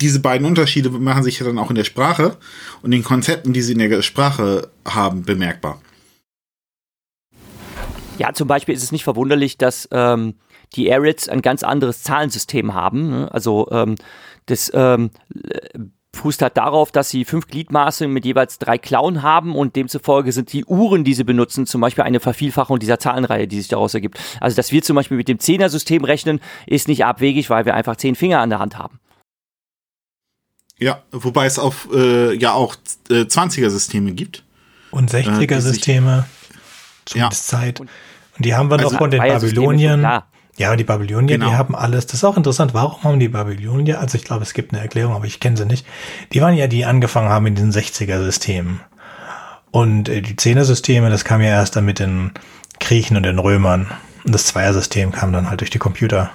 diese beiden Unterschiede machen sich dann auch in der Sprache und den Konzepten, die sie in der Sprache haben, bemerkbar. Ja, zum Beispiel ist es nicht verwunderlich, dass ähm, die Arids ein ganz anderes Zahlensystem haben. Ne? Also ähm, das ähm, fußt halt darauf, dass sie fünf Gliedmaße mit jeweils drei Klauen haben und demzufolge sind die Uhren, die sie benutzen, zum Beispiel eine Vervielfachung dieser Zahlenreihe, die sich daraus ergibt. Also, dass wir zum Beispiel mit dem Zehner-System rechnen, ist nicht abwegig, weil wir einfach zehn Finger an der Hand haben. Ja, wobei es auf äh, ja auch äh, 20er-Systeme gibt. Und 60er-Systeme, zumindest ja. Zeit. Und die haben wir also noch von den Babyloniern. Ja, die Babylonier, genau. die haben alles. Das ist auch interessant. Warum haben die Babylonier, also ich glaube, es gibt eine Erklärung, aber ich kenne sie nicht. Die waren ja die angefangen haben in diesen 60er-Systemen. Und äh, die Zehner-Systeme, das kam ja erst dann mit den Griechen und den Römern. Und das Zweier-System kam dann halt durch die Computer.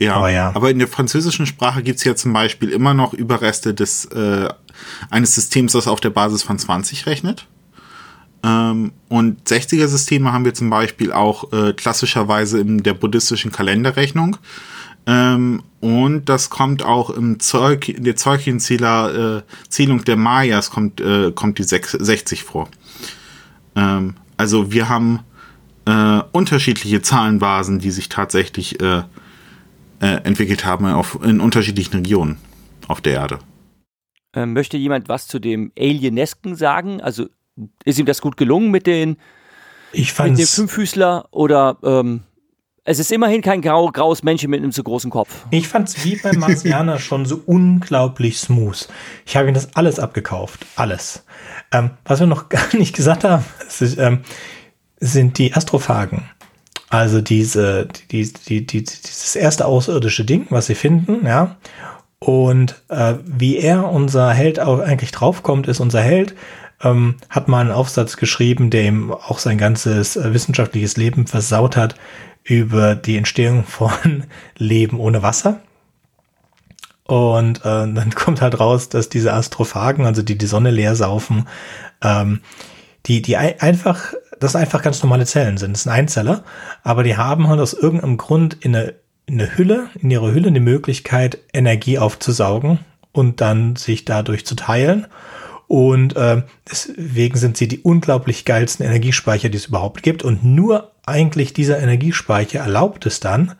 Ja, aber, ja. aber in der französischen Sprache gibt's ja zum Beispiel immer noch Überreste des äh, eines Systems, das auf der Basis von 20 rechnet. Ähm, und 60er-Systeme haben wir zum Beispiel auch äh, klassischerweise in der buddhistischen Kalenderrechnung. Ähm, und das kommt auch im Zeug, in der Zeugchenzähler, äh, Zählung der Mayas kommt, äh, kommt die 6, 60 vor. Ähm, also wir haben äh, unterschiedliche Zahlenbasen, die sich tatsächlich äh, äh, entwickelt haben auf, in unterschiedlichen Regionen auf der Erde. Ähm, möchte jemand was zu dem Alienesken sagen? Also ist ihm das gut gelungen mit den, ich mit dem Fünffüßler oder ähm, es ist immerhin kein grau, graues Männchen mit einem zu großen Kopf. Ich fand es wie beim Marsianer [laughs] schon so unglaublich smooth. Ich habe ihm das alles abgekauft. Alles. Ähm, was wir noch [laughs] gar nicht gesagt haben, ist, ähm, sind die Astrophagen. Also diese, die, die, die, dieses erste außerirdische Ding, was sie finden, ja. Und äh, wie er, unser Held, auch eigentlich draufkommt, ist unser Held, ähm, hat mal einen Aufsatz geschrieben, der ihm auch sein ganzes äh, wissenschaftliches Leben versaut hat über die Entstehung von [laughs] Leben ohne Wasser. Und äh, dann [laughs] kommt halt raus, dass diese Astrophagen, also die die Sonne leer saufen, ähm, die, die einfach, das einfach ganz normale Zellen sind. Das sind Einzeller, aber die haben halt aus irgendeinem Grund in eine, in eine Hülle, in ihre Hülle die Möglichkeit, Energie aufzusaugen und dann sich dadurch zu teilen. Und äh, deswegen sind sie die unglaublich geilsten Energiespeicher, die es überhaupt gibt. Und nur eigentlich dieser Energiespeicher erlaubt es dann,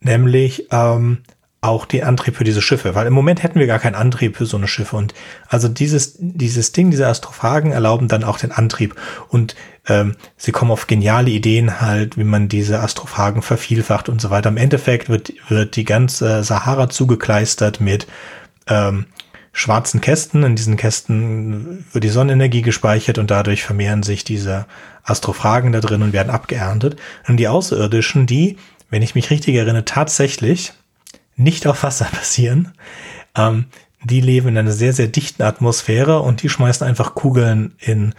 nämlich ähm, auch den Antrieb für diese Schiffe, weil im Moment hätten wir gar keinen Antrieb für so eine Schiffe und also dieses dieses Ding, diese Astrophagen erlauben dann auch den Antrieb und ähm, sie kommen auf geniale Ideen halt, wie man diese Astrophagen vervielfacht und so weiter. Im Endeffekt wird wird die ganze Sahara zugekleistert mit ähm, schwarzen Kästen. In diesen Kästen wird die Sonnenenergie gespeichert und dadurch vermehren sich diese Astrophagen da drin und werden abgeerntet. Und die Außerirdischen, die, wenn ich mich richtig erinnere, tatsächlich nicht auf Wasser [laughs] passieren. Ähm, die leben in einer sehr, sehr dichten Atmosphäre und die schmeißen einfach Kugeln in,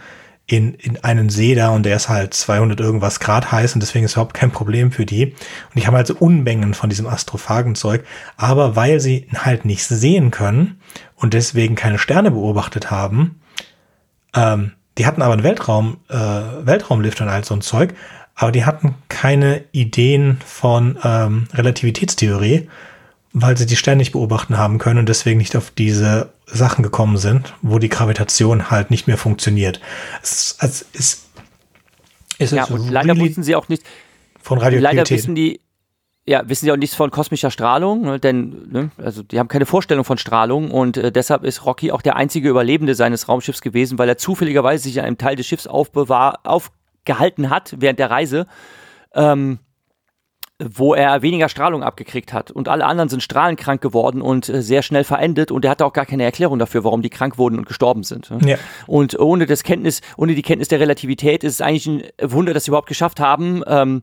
in, in einen See da und der ist halt 200 irgendwas Grad heiß und deswegen ist überhaupt kein Problem für die. Und die haben also Unmengen von diesem Astrophagenzeug, aber weil sie halt nichts sehen können und deswegen keine Sterne beobachtet haben, ähm, die hatten aber einen Weltraum, äh, Weltraumlift und all so ein Zeug, aber die hatten keine Ideen von ähm, Relativitätstheorie weil sie die Sterne nicht beobachten haben können und deswegen nicht auf diese Sachen gekommen sind, wo die Gravitation halt nicht mehr funktioniert. Es, es, es, es ja, und leider wussten sie auch nicht von Radioaktivität. Leider wissen die ja, wissen sie auch nichts von kosmischer Strahlung, ne, denn ne, also die haben keine Vorstellung von Strahlung und äh, deshalb ist Rocky auch der einzige Überlebende seines Raumschiffs gewesen, weil er zufälligerweise sich an einem Teil des Schiffs aufbewahr, aufgehalten hat während der Reise. Ähm, wo er weniger Strahlung abgekriegt hat und alle anderen sind strahlenkrank geworden und äh, sehr schnell verendet und er hatte auch gar keine Erklärung dafür, warum die krank wurden und gestorben sind. Ne? Ja. Und ohne das Kenntnis, ohne die Kenntnis der Relativität ist es eigentlich ein Wunder, dass sie überhaupt geschafft haben, ähm,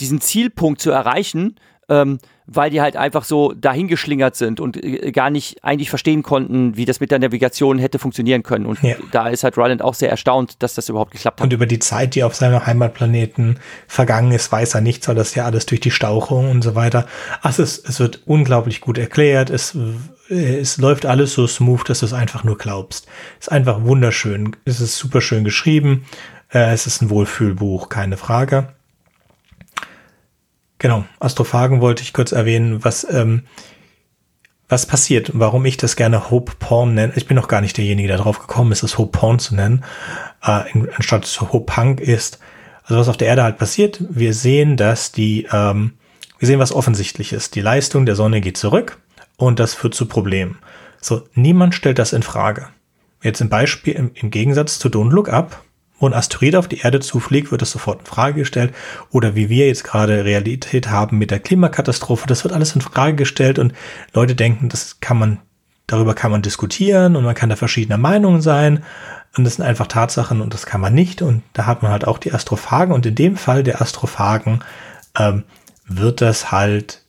diesen Zielpunkt zu erreichen, ähm, weil die halt einfach so dahingeschlingert sind und äh, gar nicht eigentlich verstehen konnten, wie das mit der Navigation hätte funktionieren können. Und ja. da ist halt Ryland auch sehr erstaunt, dass das überhaupt geklappt hat. Und über die Zeit, die auf seinem Heimatplaneten vergangen ist, weiß er nichts, weil das ja alles durch die Stauchung und so weiter. Also es, es wird unglaublich gut erklärt. Es, es läuft alles so smooth, dass du es einfach nur glaubst. Es ist einfach wunderschön. Es ist super schön geschrieben. Äh, es ist ein Wohlfühlbuch, keine Frage. Genau, Astrophagen wollte ich kurz erwähnen, was, ähm, was passiert, warum ich das gerne Hope Porn nenne. Ich bin noch gar nicht derjenige, der drauf gekommen ist, es Hope Porn zu nennen, äh, anstatt Hope Punk ist. Also was auf der Erde halt passiert, wir sehen, dass die, ähm, wir sehen was offensichtlich ist. Die Leistung der Sonne geht zurück und das führt zu Problemen. So, niemand stellt das in Frage. Jetzt im Beispiel, im, im Gegensatz zu Don't Look Up, ein Asteroid auf die Erde zufliegt, wird das sofort in Frage gestellt. Oder wie wir jetzt gerade Realität haben mit der Klimakatastrophe, das wird alles in Frage gestellt und Leute denken, das kann man, darüber kann man diskutieren und man kann da verschiedener Meinungen sein. Und das sind einfach Tatsachen und das kann man nicht. Und da hat man halt auch die Astrophagen. Und in dem Fall der Astrophagen ähm, wird das halt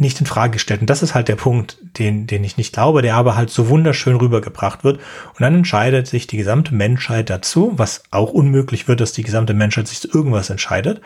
nicht in Frage gestellt. Und das ist halt der Punkt, den, den ich nicht glaube, der aber halt so wunderschön rübergebracht wird. Und dann entscheidet sich die gesamte Menschheit dazu, was auch unmöglich wird, dass die gesamte Menschheit sich zu irgendwas entscheidet.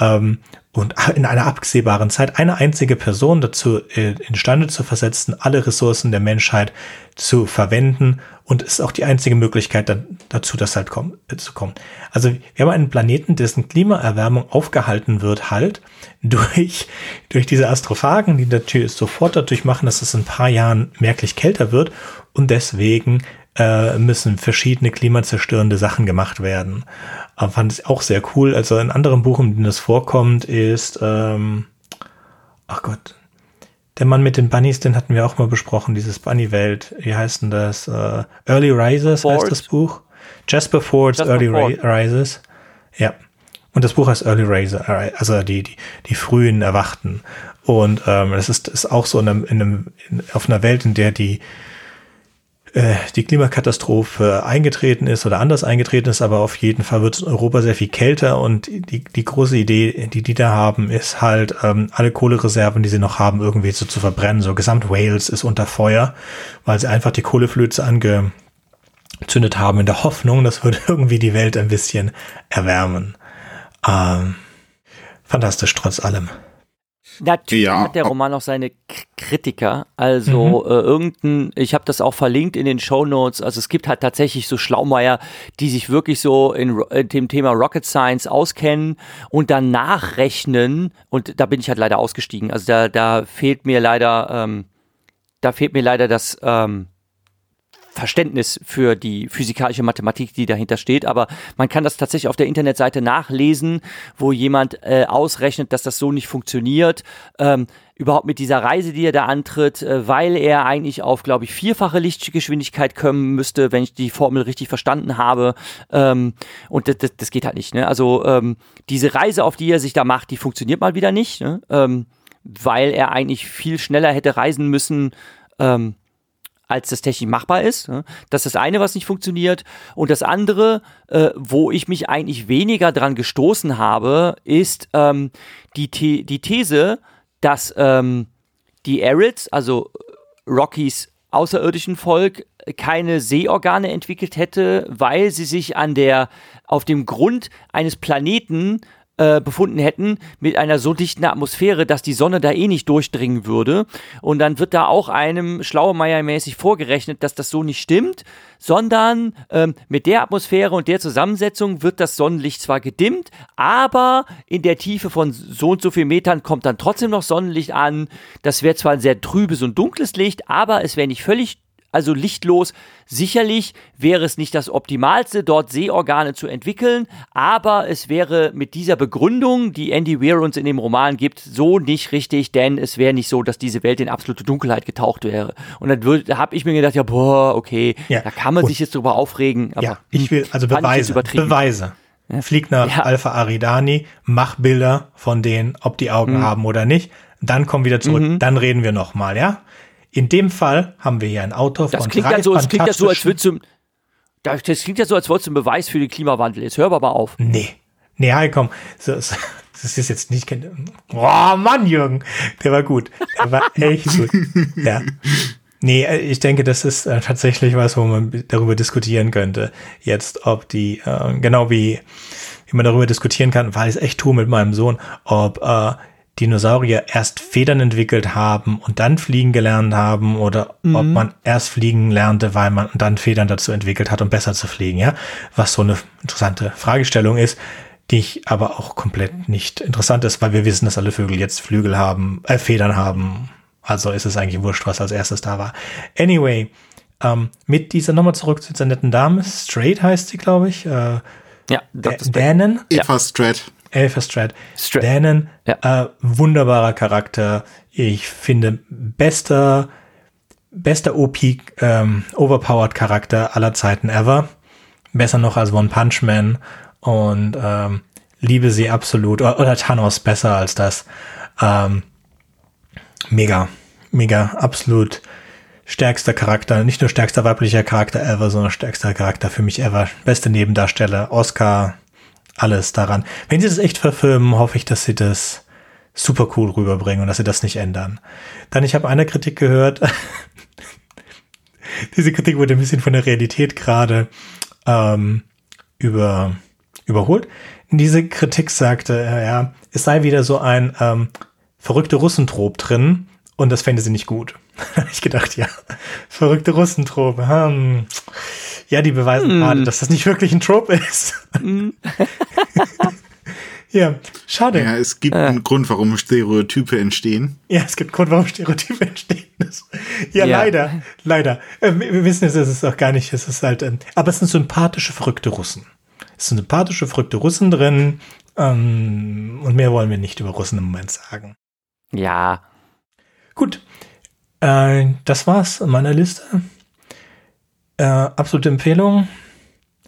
Ähm, und in einer absehbaren Zeit eine einzige Person dazu äh, imstande zu versetzen, alle Ressourcen der Menschheit zu verwenden und ist auch die einzige Möglichkeit dann dazu, das halt kommen, äh, zu kommen. Also wir haben einen Planeten, dessen Klimaerwärmung aufgehalten wird halt durch, [laughs] durch diese Astrophagen, die natürlich sofort dadurch machen, dass es in ein paar Jahren merklich kälter wird und deswegen äh, müssen verschiedene klimazerstörende Sachen gemacht werden. Aber fand ich auch sehr cool. Also in anderen Buch, in denen das vorkommt, ist, ähm, ach Gott, der Mann mit den Bunnies, den hatten wir auch mal besprochen, dieses Bunny-Welt. Wie heißt denn das? Uh, Early Rises Ford. heißt das Buch. Jasper Ford's Jasper Early Ford. Rises. Ja. Und das Buch heißt Early Riser, also die, die, die frühen Erwachten. Und ähm, das ist, ist auch so in einem, in einem, in, auf einer Welt, in der die, äh, die Klimakatastrophe eingetreten ist oder anders eingetreten ist, aber auf jeden Fall wird es in Europa sehr viel kälter und die, die große Idee, die die da haben, ist halt, ähm, alle Kohlereserven, die sie noch haben, irgendwie so zu verbrennen. So gesamt Wales ist unter Feuer, weil sie einfach die Kohleflöze angezündet haben in der Hoffnung, das würde [laughs] irgendwie die Welt ein bisschen erwärmen. Ähm, fantastisch trotz allem. Natürlich ja. hat der Roman auch seine Kritiker. Also mhm. äh, irgendein, ich habe das auch verlinkt in den Show Notes. Also es gibt halt tatsächlich so Schlaumeier, die sich wirklich so in, in dem Thema Rocket Science auskennen und dann nachrechnen. Und da bin ich halt leider ausgestiegen. Also da, da fehlt mir leider, ähm, da fehlt mir leider das ähm, Verständnis für die physikalische Mathematik, die dahinter steht. Aber man kann das tatsächlich auf der Internetseite nachlesen, wo jemand äh, ausrechnet, dass das so nicht funktioniert. Ähm, überhaupt mit dieser Reise, die er da antritt, äh, weil er eigentlich auf, glaube ich, vierfache Lichtgeschwindigkeit kommen müsste, wenn ich die Formel richtig verstanden habe. Ähm, und das, das, das, geht halt nicht. Ne? Also ähm, diese Reise, auf die er sich da macht, die funktioniert mal wieder nicht, ne? ähm, weil er eigentlich viel schneller hätte reisen müssen. Ähm, als das technisch machbar ist. Ne? Das ist das eine, was nicht funktioniert. Und das andere, äh, wo ich mich eigentlich weniger dran gestoßen habe, ist ähm, die, The die These, dass ähm, die Arids, also Rockys außerirdischen Volk, keine Sehorgane entwickelt hätte, weil sie sich an der, auf dem Grund eines Planeten äh, befunden hätten mit einer so dichten Atmosphäre, dass die Sonne da eh nicht durchdringen würde. Und dann wird da auch einem Schlauemeier-mäßig vorgerechnet, dass das so nicht stimmt, sondern ähm, mit der Atmosphäre und der Zusammensetzung wird das Sonnenlicht zwar gedimmt, aber in der Tiefe von so und so viel Metern kommt dann trotzdem noch Sonnenlicht an. Das wäre zwar ein sehr trübes und dunkles Licht, aber es wäre nicht völlig also lichtlos. Sicherlich wäre es nicht das Optimalste, dort Sehorgane zu entwickeln, aber es wäre mit dieser Begründung, die Andy Weir uns in dem Roman gibt, so nicht richtig, denn es wäre nicht so, dass diese Welt in absolute Dunkelheit getaucht wäre. Und dann da habe ich mir gedacht, ja, boah, okay, ja. da kann man sich jetzt drüber aufregen. Aber ja, ich will, also Beweise, Beweise. Ja. Flieg nach ja. Alpha Aridani, mach Bilder von denen, ob die Augen mhm. haben oder nicht. Dann komm wieder zurück, mhm. dann reden wir nochmal, ja? In dem Fall haben wir hier ein Auto das von klingt drei ja so, Das klingt ja so, als würdest du, das klingt ja so, als wolltest du einen Beweis für den Klimawandel. Jetzt hör aber mal auf. Nee. Nee, hey, komm. Das, das ist jetzt nicht. Oh Mann, Jürgen. Der war gut. Der war [laughs] echt gut. Ja. Nee, äh, ich denke, das ist äh, tatsächlich was, wo man darüber diskutieren könnte. Jetzt, ob die, äh, genau wie, wie man darüber diskutieren kann, weil ich es echt tue mit meinem Sohn, ob äh, Dinosaurier erst Federn entwickelt haben und dann fliegen gelernt haben oder mhm. ob man erst fliegen lernte, weil man dann Federn dazu entwickelt hat, um besser zu fliegen, ja. Was so eine interessante Fragestellung ist, die ich aber auch komplett nicht interessant ist, weil wir wissen, dass alle Vögel jetzt Flügel haben, äh, Federn haben. Also ist es eigentlich wurscht, was als erstes da war. Anyway, ähm, mit dieser nochmal zurück zu dieser netten Dame, Straight heißt sie, glaube ich. Äh, ja, Dannen. Eva Straight. Elferstrad. Danon, ja. äh, wunderbarer Charakter. Ich finde, bester, bester OP, ähm, overpowered Charakter aller Zeiten ever. Besser noch als One Punch Man. Und ähm, liebe sie absolut. Oder, oder Thanos besser als das. Ähm, mega, mega, absolut stärkster Charakter, nicht nur stärkster weiblicher Charakter ever, sondern stärkster Charakter für mich ever. Beste Nebendarsteller, Oscar, alles daran. Wenn sie das echt verfilmen, hoffe ich, dass sie das super cool rüberbringen und dass sie das nicht ändern. Dann, ich habe eine Kritik gehört. [laughs] Diese Kritik wurde ein bisschen von der Realität gerade ähm, über, überholt. Diese Kritik sagte, ja, es sei wieder so ein ähm, verrückte Russentrop drin und das fände sie nicht gut. [laughs] ich gedacht, ja, verrückte Russentrop. Hm. Ja, die beweisen hm. gerade, dass das nicht wirklich ein Trope ist. Hm. ja, schade. Ja, es gibt äh. einen Grund, warum Stereotype entstehen. Ja, es gibt einen Grund, warum Stereotype entstehen. Ja, ja. leider, leider. Ähm, wir wissen es, es ist auch gar nicht, es ist halt, ähm, aber es sind sympathische, verrückte Russen. Es sind sympathische, verrückte Russen drin. Ähm, und mehr wollen wir nicht über Russen im Moment sagen. Ja. Gut. Äh, das war's an meiner Liste. Äh, absolute Empfehlung.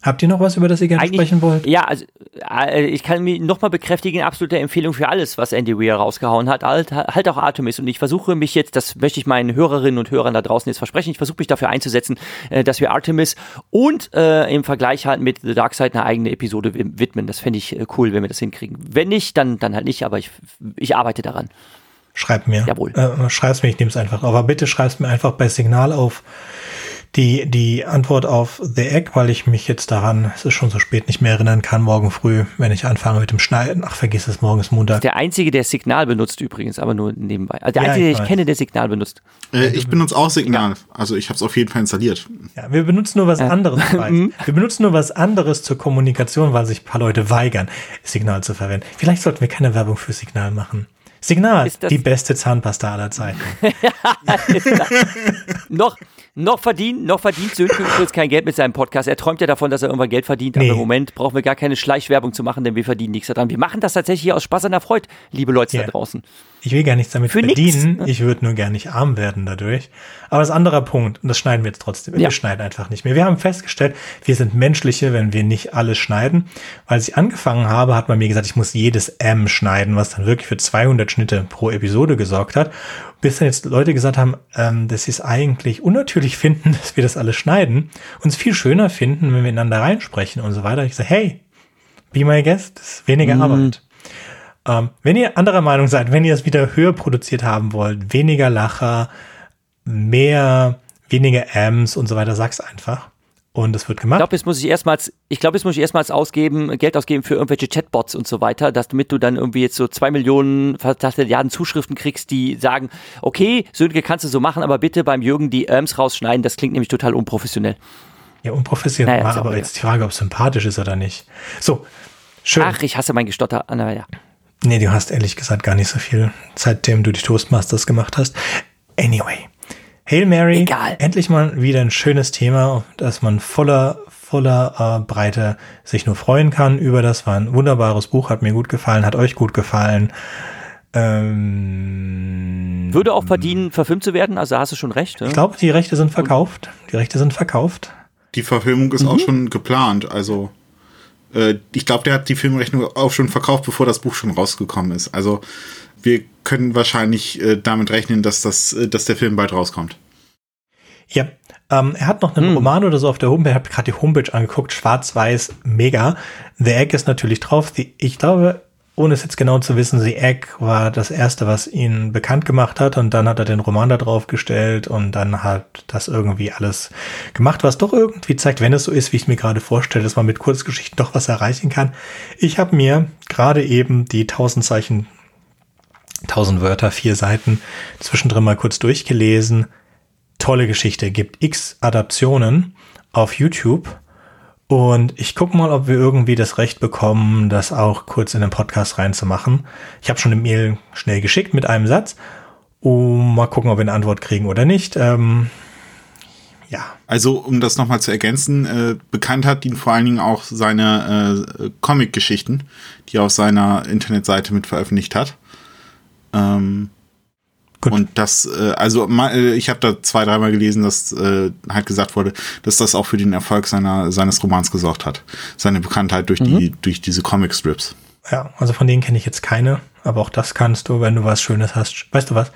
Habt ihr noch was, über das ihr gerne Eigentlich, sprechen wollt? Ja, also äh, ich kann mich nochmal bekräftigen, absolute Empfehlung für alles, was Andy Weir rausgehauen hat, halt, halt auch Artemis. Und ich versuche mich jetzt, das möchte ich meinen Hörerinnen und Hörern da draußen jetzt versprechen, ich versuche mich dafür einzusetzen, äh, dass wir Artemis und äh, im Vergleich halt mit The Dark Side eine eigene Episode widmen. Das fände ich äh, cool, wenn wir das hinkriegen. Wenn nicht, dann, dann halt nicht, aber ich, ich arbeite daran. Schreib mir. Jawohl. Äh, schreib's mir, ich nehme es einfach. Aber bitte schreib's mir einfach bei Signal auf die, die Antwort auf The Egg, weil ich mich jetzt daran, es ist schon so spät, nicht mehr erinnern kann, morgen früh, wenn ich anfange mit dem Schneiden. Ach, vergiss es, morgen ist Montag. Der Einzige, der Signal benutzt übrigens, aber nur nebenbei. Also der ja, Einzige, ich den ich kenne, der Signal benutzt. Äh, ich benutze auch Signal. Ja. Also ich habe es auf jeden Fall installiert. Ja, wir benutzen nur was anderes. [laughs] Mhm. wir benutzen nur was anderes zur Kommunikation, weil sich ein paar Leute weigern, Signal zu verwenden. Vielleicht sollten wir keine Werbung für Signal machen. Signal, die beste Zahnpasta aller Zeiten. [laughs] noch, noch verdient, noch verdient Sönke übrigens kein Geld mit seinem Podcast. Er träumt ja davon, dass er irgendwann Geld verdient, Nee. aber im Moment brauchen wir gar keine Schleichwerbung zu machen, denn wir verdienen nichts daran. Wir machen das tatsächlich aus Spaß an der Freude, liebe Leute Ja. da draußen. Ich will gar nichts damit Für nix. verdienen. Ich würde nur gar nicht arm werden dadurch. Aber das ist ein anderer Punkt, und das schneiden wir jetzt trotzdem. Ja. Wir schneiden einfach nicht mehr. Wir haben festgestellt, wir sind menschliche, wenn wir nicht alles schneiden. Als ich angefangen habe, hat man mir gesagt, ich muss jedes M schneiden, was dann wirklich für 200 Schnitte pro Episode gesorgt hat. Bis dann jetzt Leute gesagt haben, ähm, dass sie es eigentlich unnatürlich [laughs] finden, dass wir das alles schneiden. Und es viel schöner finden, wenn wir ineinander reinsprechen und so weiter. Ich sage, hey, be my guest, das ist weniger Arbeit. Ähm, wenn ihr anderer Meinung seid, wenn ihr es wieder höher produziert haben wollt, weniger Lacher, mehr, weniger Ms und so weiter, sag's einfach. Und es wird Ich gemacht. glaube, jetzt muss ich erstmals, ich glaube, jetzt muss ich erstmals ausgeben, Geld ausgeben für irgendwelche Chatbots und so weiter, dass damit du dann irgendwie jetzt so zwei Millionen Milliarden Zuschriften kriegst, die sagen, okay, Sönke kannst du so machen, aber bitte beim Jürgen die Erms rausschneiden, das klingt nämlich total unprofessionell. Ja, unprofessionell, Naja, aber jetzt die Frage, ob es sympathisch ist oder nicht. So, schön. Ach, ich hasse mein Gestotter. Ah, Na ja. Nee, du hast ehrlich gesagt gar nicht so viel, seitdem du die Toastmasters gemacht hast. Anyway. Hail Mary. Egal. Endlich mal wieder ein schönes Thema, dass man voller, voller äh, Breite sich nur freuen kann über das. War ein wunderbares Buch, hat mir gut gefallen, hat euch gut gefallen. Ähm, Würde auch verdienen, verfilmt zu werden, also hast du schon recht. Ne? ich glaube, die Rechte sind verkauft. Die Rechte sind verkauft. Die Verfilmung ist auch schon geplant. Also, äh, ich glaube, der hat die Filmrechnung auch schon verkauft, bevor das Buch schon rausgekommen ist. Also, wir können wahrscheinlich äh, damit rechnen, dass, das, äh, dass der Film bald rauskommt. Ja, ähm, er hat noch einen Hm. Roman oder so auf der Homepage, ich habe gerade die Homepage angeguckt, schwarz-weiß, mega. The Egg ist natürlich drauf. Die, ich glaube, ohne es jetzt genau zu wissen, The Egg war das erste, was ihn bekannt gemacht hat und dann hat er den Roman da drauf gestellt und dann hat das irgendwie alles gemacht, was doch irgendwie zeigt, wenn es so ist, wie ich mir gerade vorstelle, dass man mit Kurzgeschichten doch was erreichen kann. Ich habe mir gerade eben die 1000 Zeichen 1000 Wörter, vier Seiten zwischendrin mal kurz durchgelesen. Tolle Geschichte, gibt x Adaptionen auf YouTube. Und ich gucke mal, ob wir irgendwie das Recht bekommen, das auch kurz in den Podcast reinzumachen. Ich habe schon eine Mail schnell geschickt mit einem Satz. Um mal gucken, ob wir eine Antwort kriegen oder nicht. Ähm, ja, Also, um das nochmal zu ergänzen, äh, bekannt hat ihn vor allen Dingen auch seine äh, Comic-Geschichten, die er auf seiner Internetseite mit veröffentlicht hat. Ähm, Gut. Und das, äh, also äh, ich habe da zwei, dreimal gelesen, dass äh, halt gesagt wurde, dass das auch für den Erfolg seiner, seines Romans gesorgt hat. Seine Bekanntheit durch die, durch diese Comic-Strips. ja, also von denen kenne ich jetzt keine, aber auch das kannst du, wenn du was Schönes hast. Weißt du was?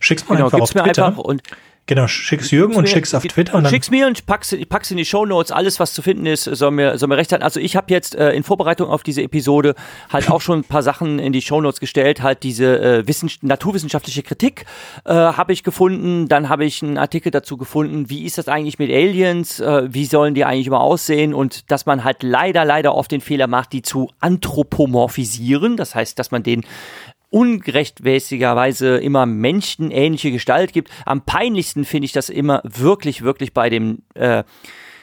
Schick's mal Genau, einfach auf Twitter. einfach und genau, schick's Jürgen und mir- schick's auf Twitter und dann Schick's mir und ich pack's, pack's in die Shownotes. Alles, was zu finden ist, soll mir, soll mir recht sein. Also ich habe jetzt äh, in Vorbereitung auf diese Episode halt auch schon ein paar Sachen in die Shownotes gestellt. Halt diese äh, Wissen, naturwissenschaftliche Kritik äh, habe ich gefunden. Dann habe ich einen Artikel dazu gefunden, wie ist das eigentlich mit Aliens? Äh, wie sollen die eigentlich immer aussehen? Und dass man halt leider, leider oft den Fehler macht, die zu anthropomorphisieren. Das heißt, dass man den ungerechtmäßigerweise immer menschenähnliche Gestalt gibt. Am peinlichsten finde ich das immer wirklich, wirklich bei dem äh,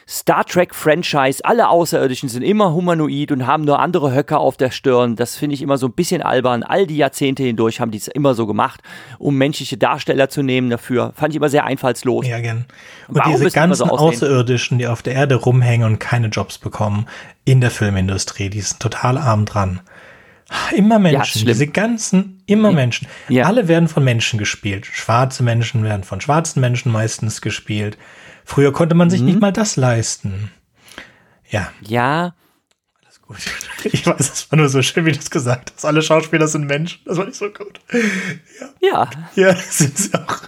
Star Trek Franchise. Alle Außerirdischen sind immer humanoid und haben nur andere Höcker auf der Stirn. Das finde ich immer so ein bisschen albern. All die Jahrzehnte hindurch haben die es immer so gemacht, um menschliche Darsteller zu nehmen dafür. Fand ich immer sehr einfallslos. Ja, gern. Und Warum diese ganzen so? Außerirdischen, die auf der Erde rumhängen und keine Jobs bekommen in der Filmindustrie, die sind total arm dran. Immer Menschen, schlimm. diese ganzen, immer Menschen. Ja. Alle werden von Menschen gespielt. Schwarze Menschen werden von schwarzen Menschen meistens gespielt. Früher konnte man sich Mhm. nicht mal das leisten. Ja, Ja, alles gut. [laughs] Ich weiß, es war nur so schön, wie du es gesagt hast. Alle Schauspieler sind Menschen. Das war nicht so gut. ja. Ja, sind [laughs] sie auch.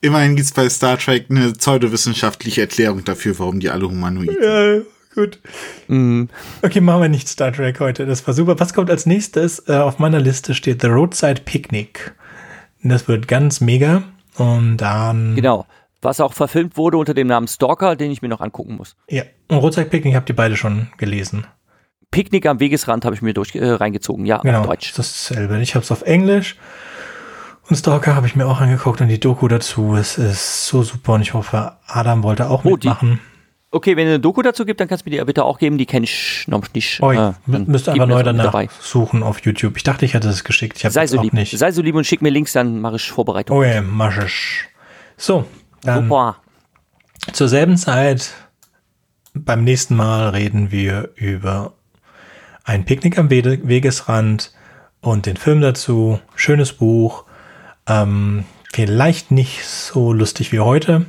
Immerhin gibt's bei Star Trek eine pseudowissenschaftliche Erklärung dafür, warum die alle humanoid sind. Gut. Mhm. Okay, machen wir nicht Star Trek heute. Das war super. Was kommt als nächstes? Äh, auf meiner Liste steht The Roadside Picnic. Das wird ganz mega. Und dann. Genau. Was auch verfilmt wurde unter dem Namen Stalker, den ich mir noch angucken muss. Ja. Und Roadside Picnic habt ihr beide schon gelesen. Picknick am Wegesrand habe ich mir durch, äh, reingezogen, ja, Genau. auf Deutsch. Das ist dasselbe. Ich habe es auf Englisch. Und Stalker habe ich mir auch angeguckt und die Doku dazu. Es ist so super und ich hoffe, Adam wollte auch Oh, die- mitmachen. Okay, wenn es eine Doku dazu gibt, dann kannst du mir die bitte auch geben. Die kenne ich noch nicht. Oh, ich äh, gib einfach neu danach dabei. suchen auf YouTube. Ich dachte, ich hätte es geschickt. Ich habe Sei so auch lieb. nicht. Sei so lieb und schick mir Links, dann mache ich Vorbereitung. Oh ja, maschisch. So, dann Super. zur selben Zeit beim nächsten Mal reden wir über ein Picknick am Wege- Wegesrand und den Film dazu. Schönes Buch. Ähm, vielleicht nicht so lustig wie heute,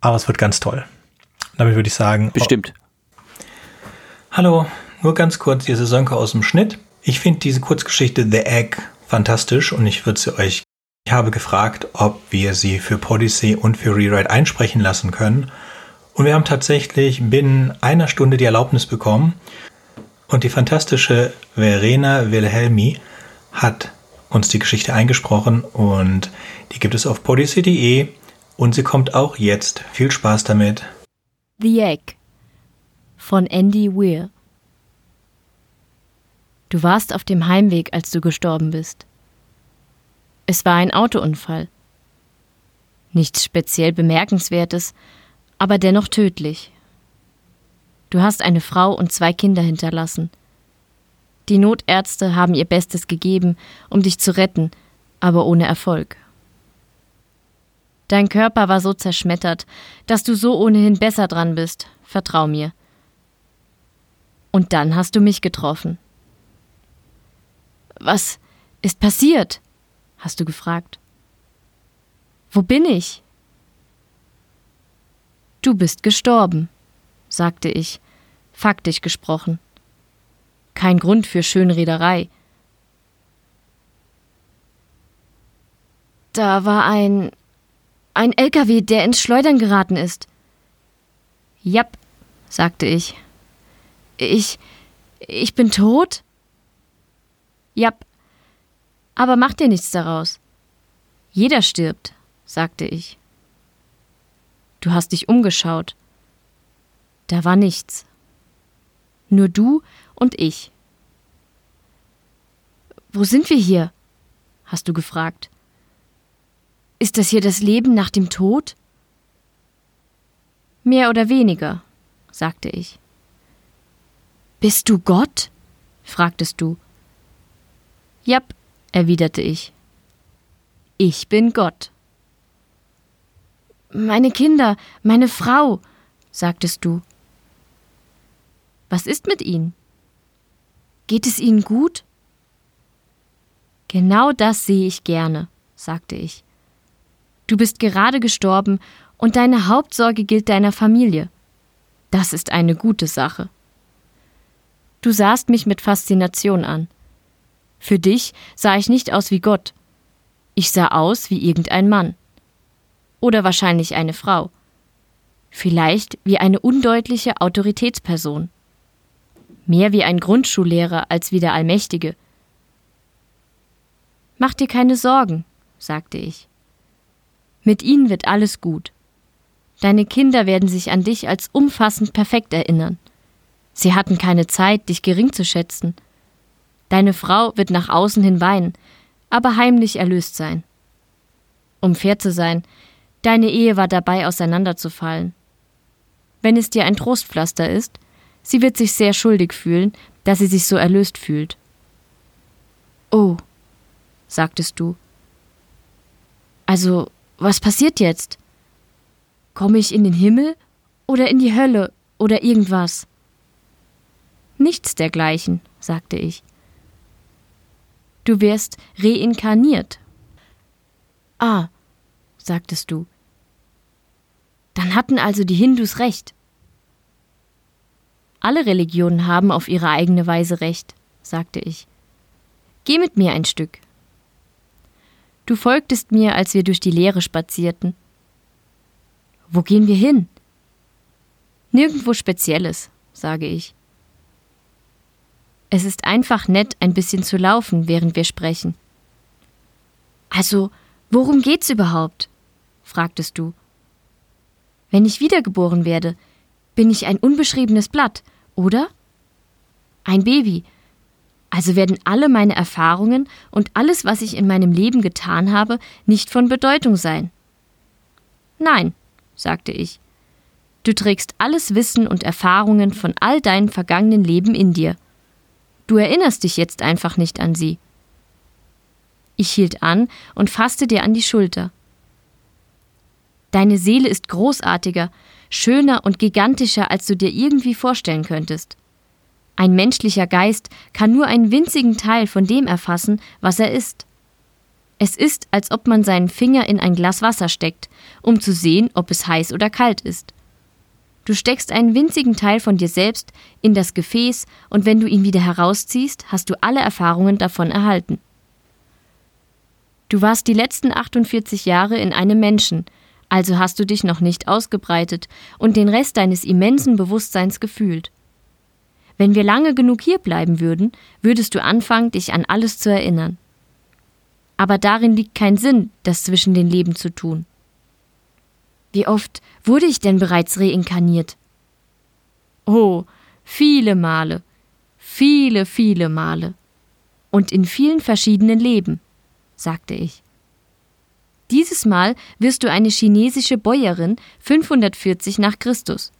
aber es wird ganz toll. Damit würde ich sagen, Bestimmt. Hallo, nur ganz kurz diese Sönke aus dem Schnitt. Ich finde diese Kurzgeschichte The Egg fantastisch und ich würde sie euch. Ich habe gefragt, ob wir sie für Podyssey und für Rewrite einsprechen lassen können. Und wir haben tatsächlich binnen einer Stunde die Erlaubnis bekommen. Und die fantastische Verena Wilhelmi hat uns die Geschichte eingesprochen und die gibt es auf podyssey.de und sie kommt auch jetzt. Viel Spaß damit. The Egg von Andy Weir. Du warst auf dem Heimweg, als du gestorben bist. Es war ein Autounfall. Nichts speziell Bemerkenswertes, aber dennoch tödlich. Du hast eine Frau und zwei Kinder hinterlassen. Die Notärzte haben ihr Bestes gegeben, um dich zu retten, aber ohne Erfolg. Dein Körper war so zerschmettert, dass du so ohnehin besser dran bist, vertrau mir. Und dann hast du mich getroffen. Was ist passiert? hast du gefragt. Wo bin ich? Du bist gestorben, sagte ich, faktisch gesprochen. Kein Grund für Schönrederei. Da war ein ein LKW, der ins Schleudern geraten ist. Jap, sagte ich. Ich. Ich bin tot? Jap. Aber mach dir nichts daraus. Jeder stirbt, sagte ich. Du hast dich umgeschaut. Da war nichts. Nur du und ich. Wo sind wir hier? hast du gefragt. Ist das hier das Leben nach dem Tod? Mehr oder weniger, sagte ich. Bist du Gott? fragtest du. Jap, erwiderte ich. Ich bin Gott. Meine Kinder, meine Frau, sagtest du. Was ist mit ihnen? Geht es ihnen gut? Genau das sehe ich gerne, sagte ich. Du bist gerade gestorben und deine Hauptsorge gilt deiner Familie. Das ist eine gute Sache. Du sahst mich mit Faszination an. Für dich sah ich nicht aus wie Gott. Ich sah aus wie irgendein Mann. Oder wahrscheinlich eine Frau. Vielleicht wie eine undeutliche Autoritätsperson. Mehr wie ein Grundschullehrer als wie der Allmächtige. Mach dir keine Sorgen, sagte ich. Mit ihnen wird alles gut. Deine Kinder werden sich an dich als umfassend perfekt erinnern. Sie hatten keine Zeit, dich gering zu schätzen. Deine Frau wird nach außen hin weinen, aber heimlich erlöst sein. Um fair zu sein, deine Ehe war dabei auseinanderzufallen. Wenn es dir ein Trostpflaster ist, sie wird sich sehr schuldig fühlen, dass sie sich so erlöst fühlt. Oh, sagtest du. Also, was passiert jetzt? Komme ich in den Himmel oder in die Hölle oder irgendwas? Nichts dergleichen, sagte ich. Du wirst reinkarniert. Ah, sagtest du. Dann hatten also die Hindus recht. Alle Religionen haben auf ihre eigene Weise recht, sagte ich. Geh mit mir ein Stück. Du folgtest mir, als wir durch die Leere spazierten. Wo gehen wir hin? Nirgendwo Spezielles, sage ich. Es ist einfach nett, ein bisschen zu laufen, während wir sprechen. Also, worum geht's überhaupt? fragtest du. Wenn ich wiedergeboren werde, bin ich ein unbeschriebenes Blatt, oder? Ein Baby. Also werden alle meine Erfahrungen und alles, was ich in meinem Leben getan habe, nicht von Bedeutung sein. Nein, sagte ich. Du trägst alles Wissen und Erfahrungen von all deinen vergangenen Leben in dir. Du erinnerst dich jetzt einfach nicht an sie. Ich hielt an und fasste dir an die Schulter. Deine Seele ist großartiger, schöner und gigantischer, als du dir irgendwie vorstellen könntest. Ein menschlicher Geist kann nur einen winzigen Teil von dem erfassen, was er ist. Es ist, als ob man seinen Finger in ein Glas Wasser steckt, um zu sehen, ob es heiß oder kalt ist. Du steckst einen winzigen Teil von dir selbst in das Gefäß und wenn du ihn wieder herausziehst, hast du alle Erfahrungen davon erhalten. Du warst die letzten 48 Jahre in einem Menschen, also hast du dich noch nicht ausgebreitet und den Rest deines immensen Bewusstseins gefühlt. Wenn wir lange genug hier bleiben würden, würdest du anfangen, dich an alles zu erinnern. Aber darin liegt kein Sinn, das zwischen den Leben zu tun. Wie oft wurde ich denn bereits reinkarniert? Oh, viele Male, viele, viele Male. Und in vielen verschiedenen Leben, sagte ich. Dieses Mal wirst du eine chinesische Bäuerin 540 nach Christus.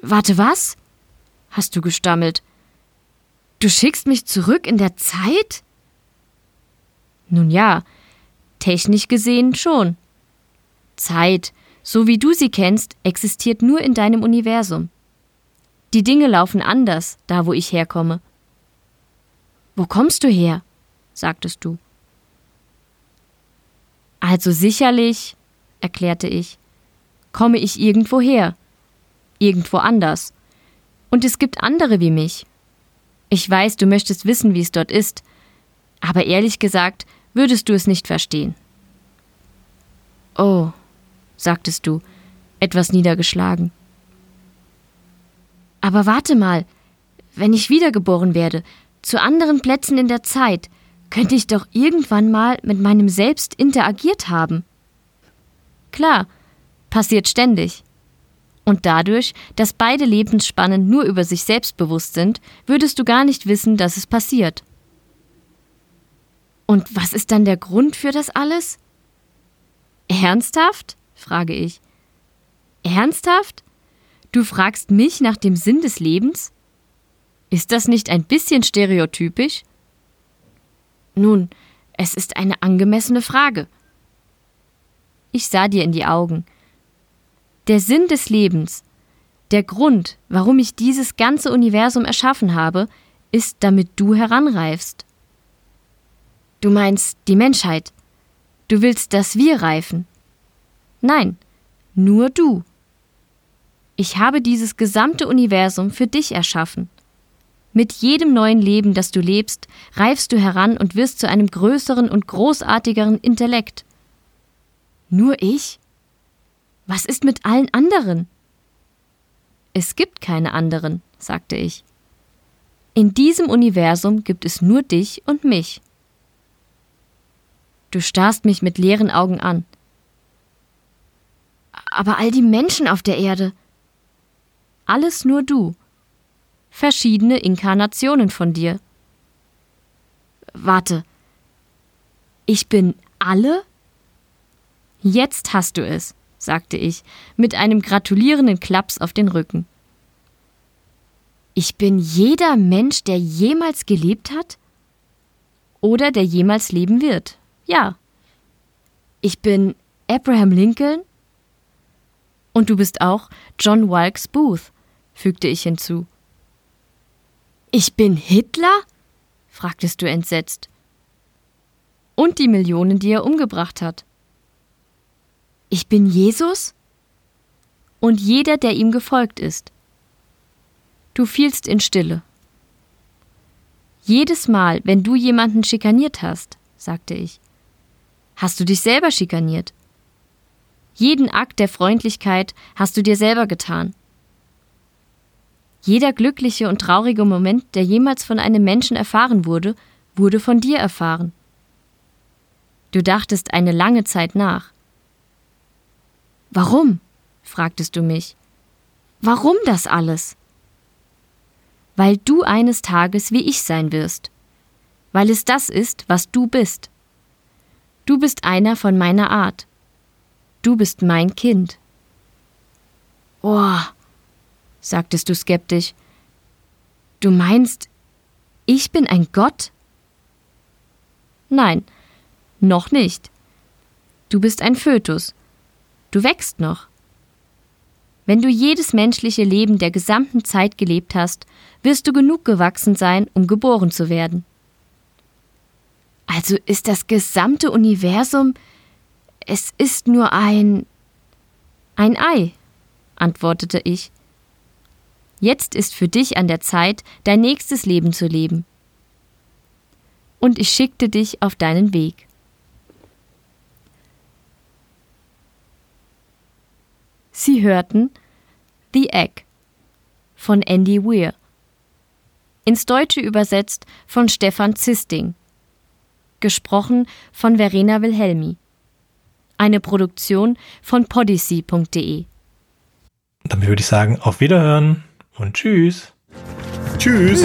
Warte, was? Hast du gestammelt. Du schickst mich zurück in der Zeit? Nun ja, technisch gesehen schon. Zeit, so wie du sie kennst, existiert nur in deinem Universum. Die Dinge laufen anders, da wo ich herkomme. Wo kommst du her? sagtest du. Also sicherlich, erklärte ich, komme ich irgendwo her, irgendwo anders. Und es gibt andere wie mich. Ich weiß, du möchtest wissen, wie es dort ist, aber ehrlich gesagt würdest du es nicht verstehen. Oh, sagtest du, etwas niedergeschlagen. Aber warte mal, wenn ich wiedergeboren werde, zu anderen Plätzen in der Zeit, könnte ich doch irgendwann mal mit meinem Selbst interagiert haben. Klar, passiert ständig. Und dadurch, dass beide Lebensspannen nur über sich selbst bewusst sind, würdest du gar nicht wissen, dass es passiert. Und was ist dann der Grund für das alles? Ernsthaft? frage ich. Ernsthaft? Du fragst mich nach dem Sinn des Lebens? Ist das nicht ein bisschen stereotypisch? Nun, es ist eine angemessene Frage. Ich sah dir in die Augen. Der Sinn des Lebens, der Grund, warum ich dieses ganze Universum erschaffen habe, ist, damit du heranreifst. Du meinst die Menschheit. Du willst, dass wir reifen. Nein, nur du. Ich habe dieses gesamte Universum für dich erschaffen. Mit jedem neuen Leben, das du lebst, reifst du heran und wirst zu einem größeren und großartigeren Intellekt. Nur ich? Was ist mit allen anderen? Es gibt keine anderen, sagte ich. In diesem Universum gibt es nur dich und mich. Du starrst mich mit leeren Augen an. Aber all die Menschen auf der Erde. Alles nur du. Verschiedene Inkarnationen von dir. Warte. Ich bin alle? Jetzt hast du es sagte ich, mit einem gratulierenden Klaps auf den Rücken. Ich bin jeder Mensch, der jemals gelebt hat? Oder der jemals leben wird. Ja. Ich bin Abraham Lincoln? Und du bist auch John Wilkes Booth, fügte ich hinzu. Ich bin Hitler? fragtest du entsetzt. Und die Millionen, die er umgebracht hat. Ich bin Jesus und jeder, der ihm gefolgt ist. Du fielst in Stille. Jedes Mal, wenn du jemanden schikaniert hast, sagte ich, hast du dich selber schikaniert. Jeden Akt der Freundlichkeit hast du dir selber getan. Jeder glückliche und traurige Moment, der jemals von einem Menschen erfahren wurde, wurde von dir erfahren. Du dachtest eine lange Zeit nach. Warum? fragtest du mich. Warum das alles? Weil du eines Tages wie ich sein wirst. Weil es das ist, was du bist. Du bist einer von meiner Art. Du bist mein Kind. Oh, sagtest du skeptisch. Du meinst, ich bin ein Gott? Nein, noch nicht. Du bist ein Fötus. Du wächst noch. Wenn du jedes menschliche Leben der gesamten Zeit gelebt hast, wirst du genug gewachsen sein, um geboren zu werden. Also ist das gesamte Universum, es ist nur ein ein Ei, antwortete ich. Jetzt ist für dich an der Zeit, dein nächstes Leben zu leben. Und ich schickte dich auf deinen Weg. Sie hörten The Egg von Andy Weir. Ins Deutsche übersetzt von Stefan Zisting. Gesprochen von Verena Wilhelmi. Eine Produktion von podyssey.de. Damit würde ich sagen, auf Wiederhören und tschüss. Tschüss.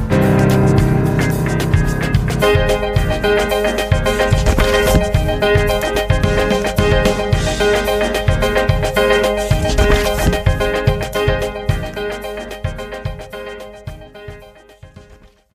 Thank you.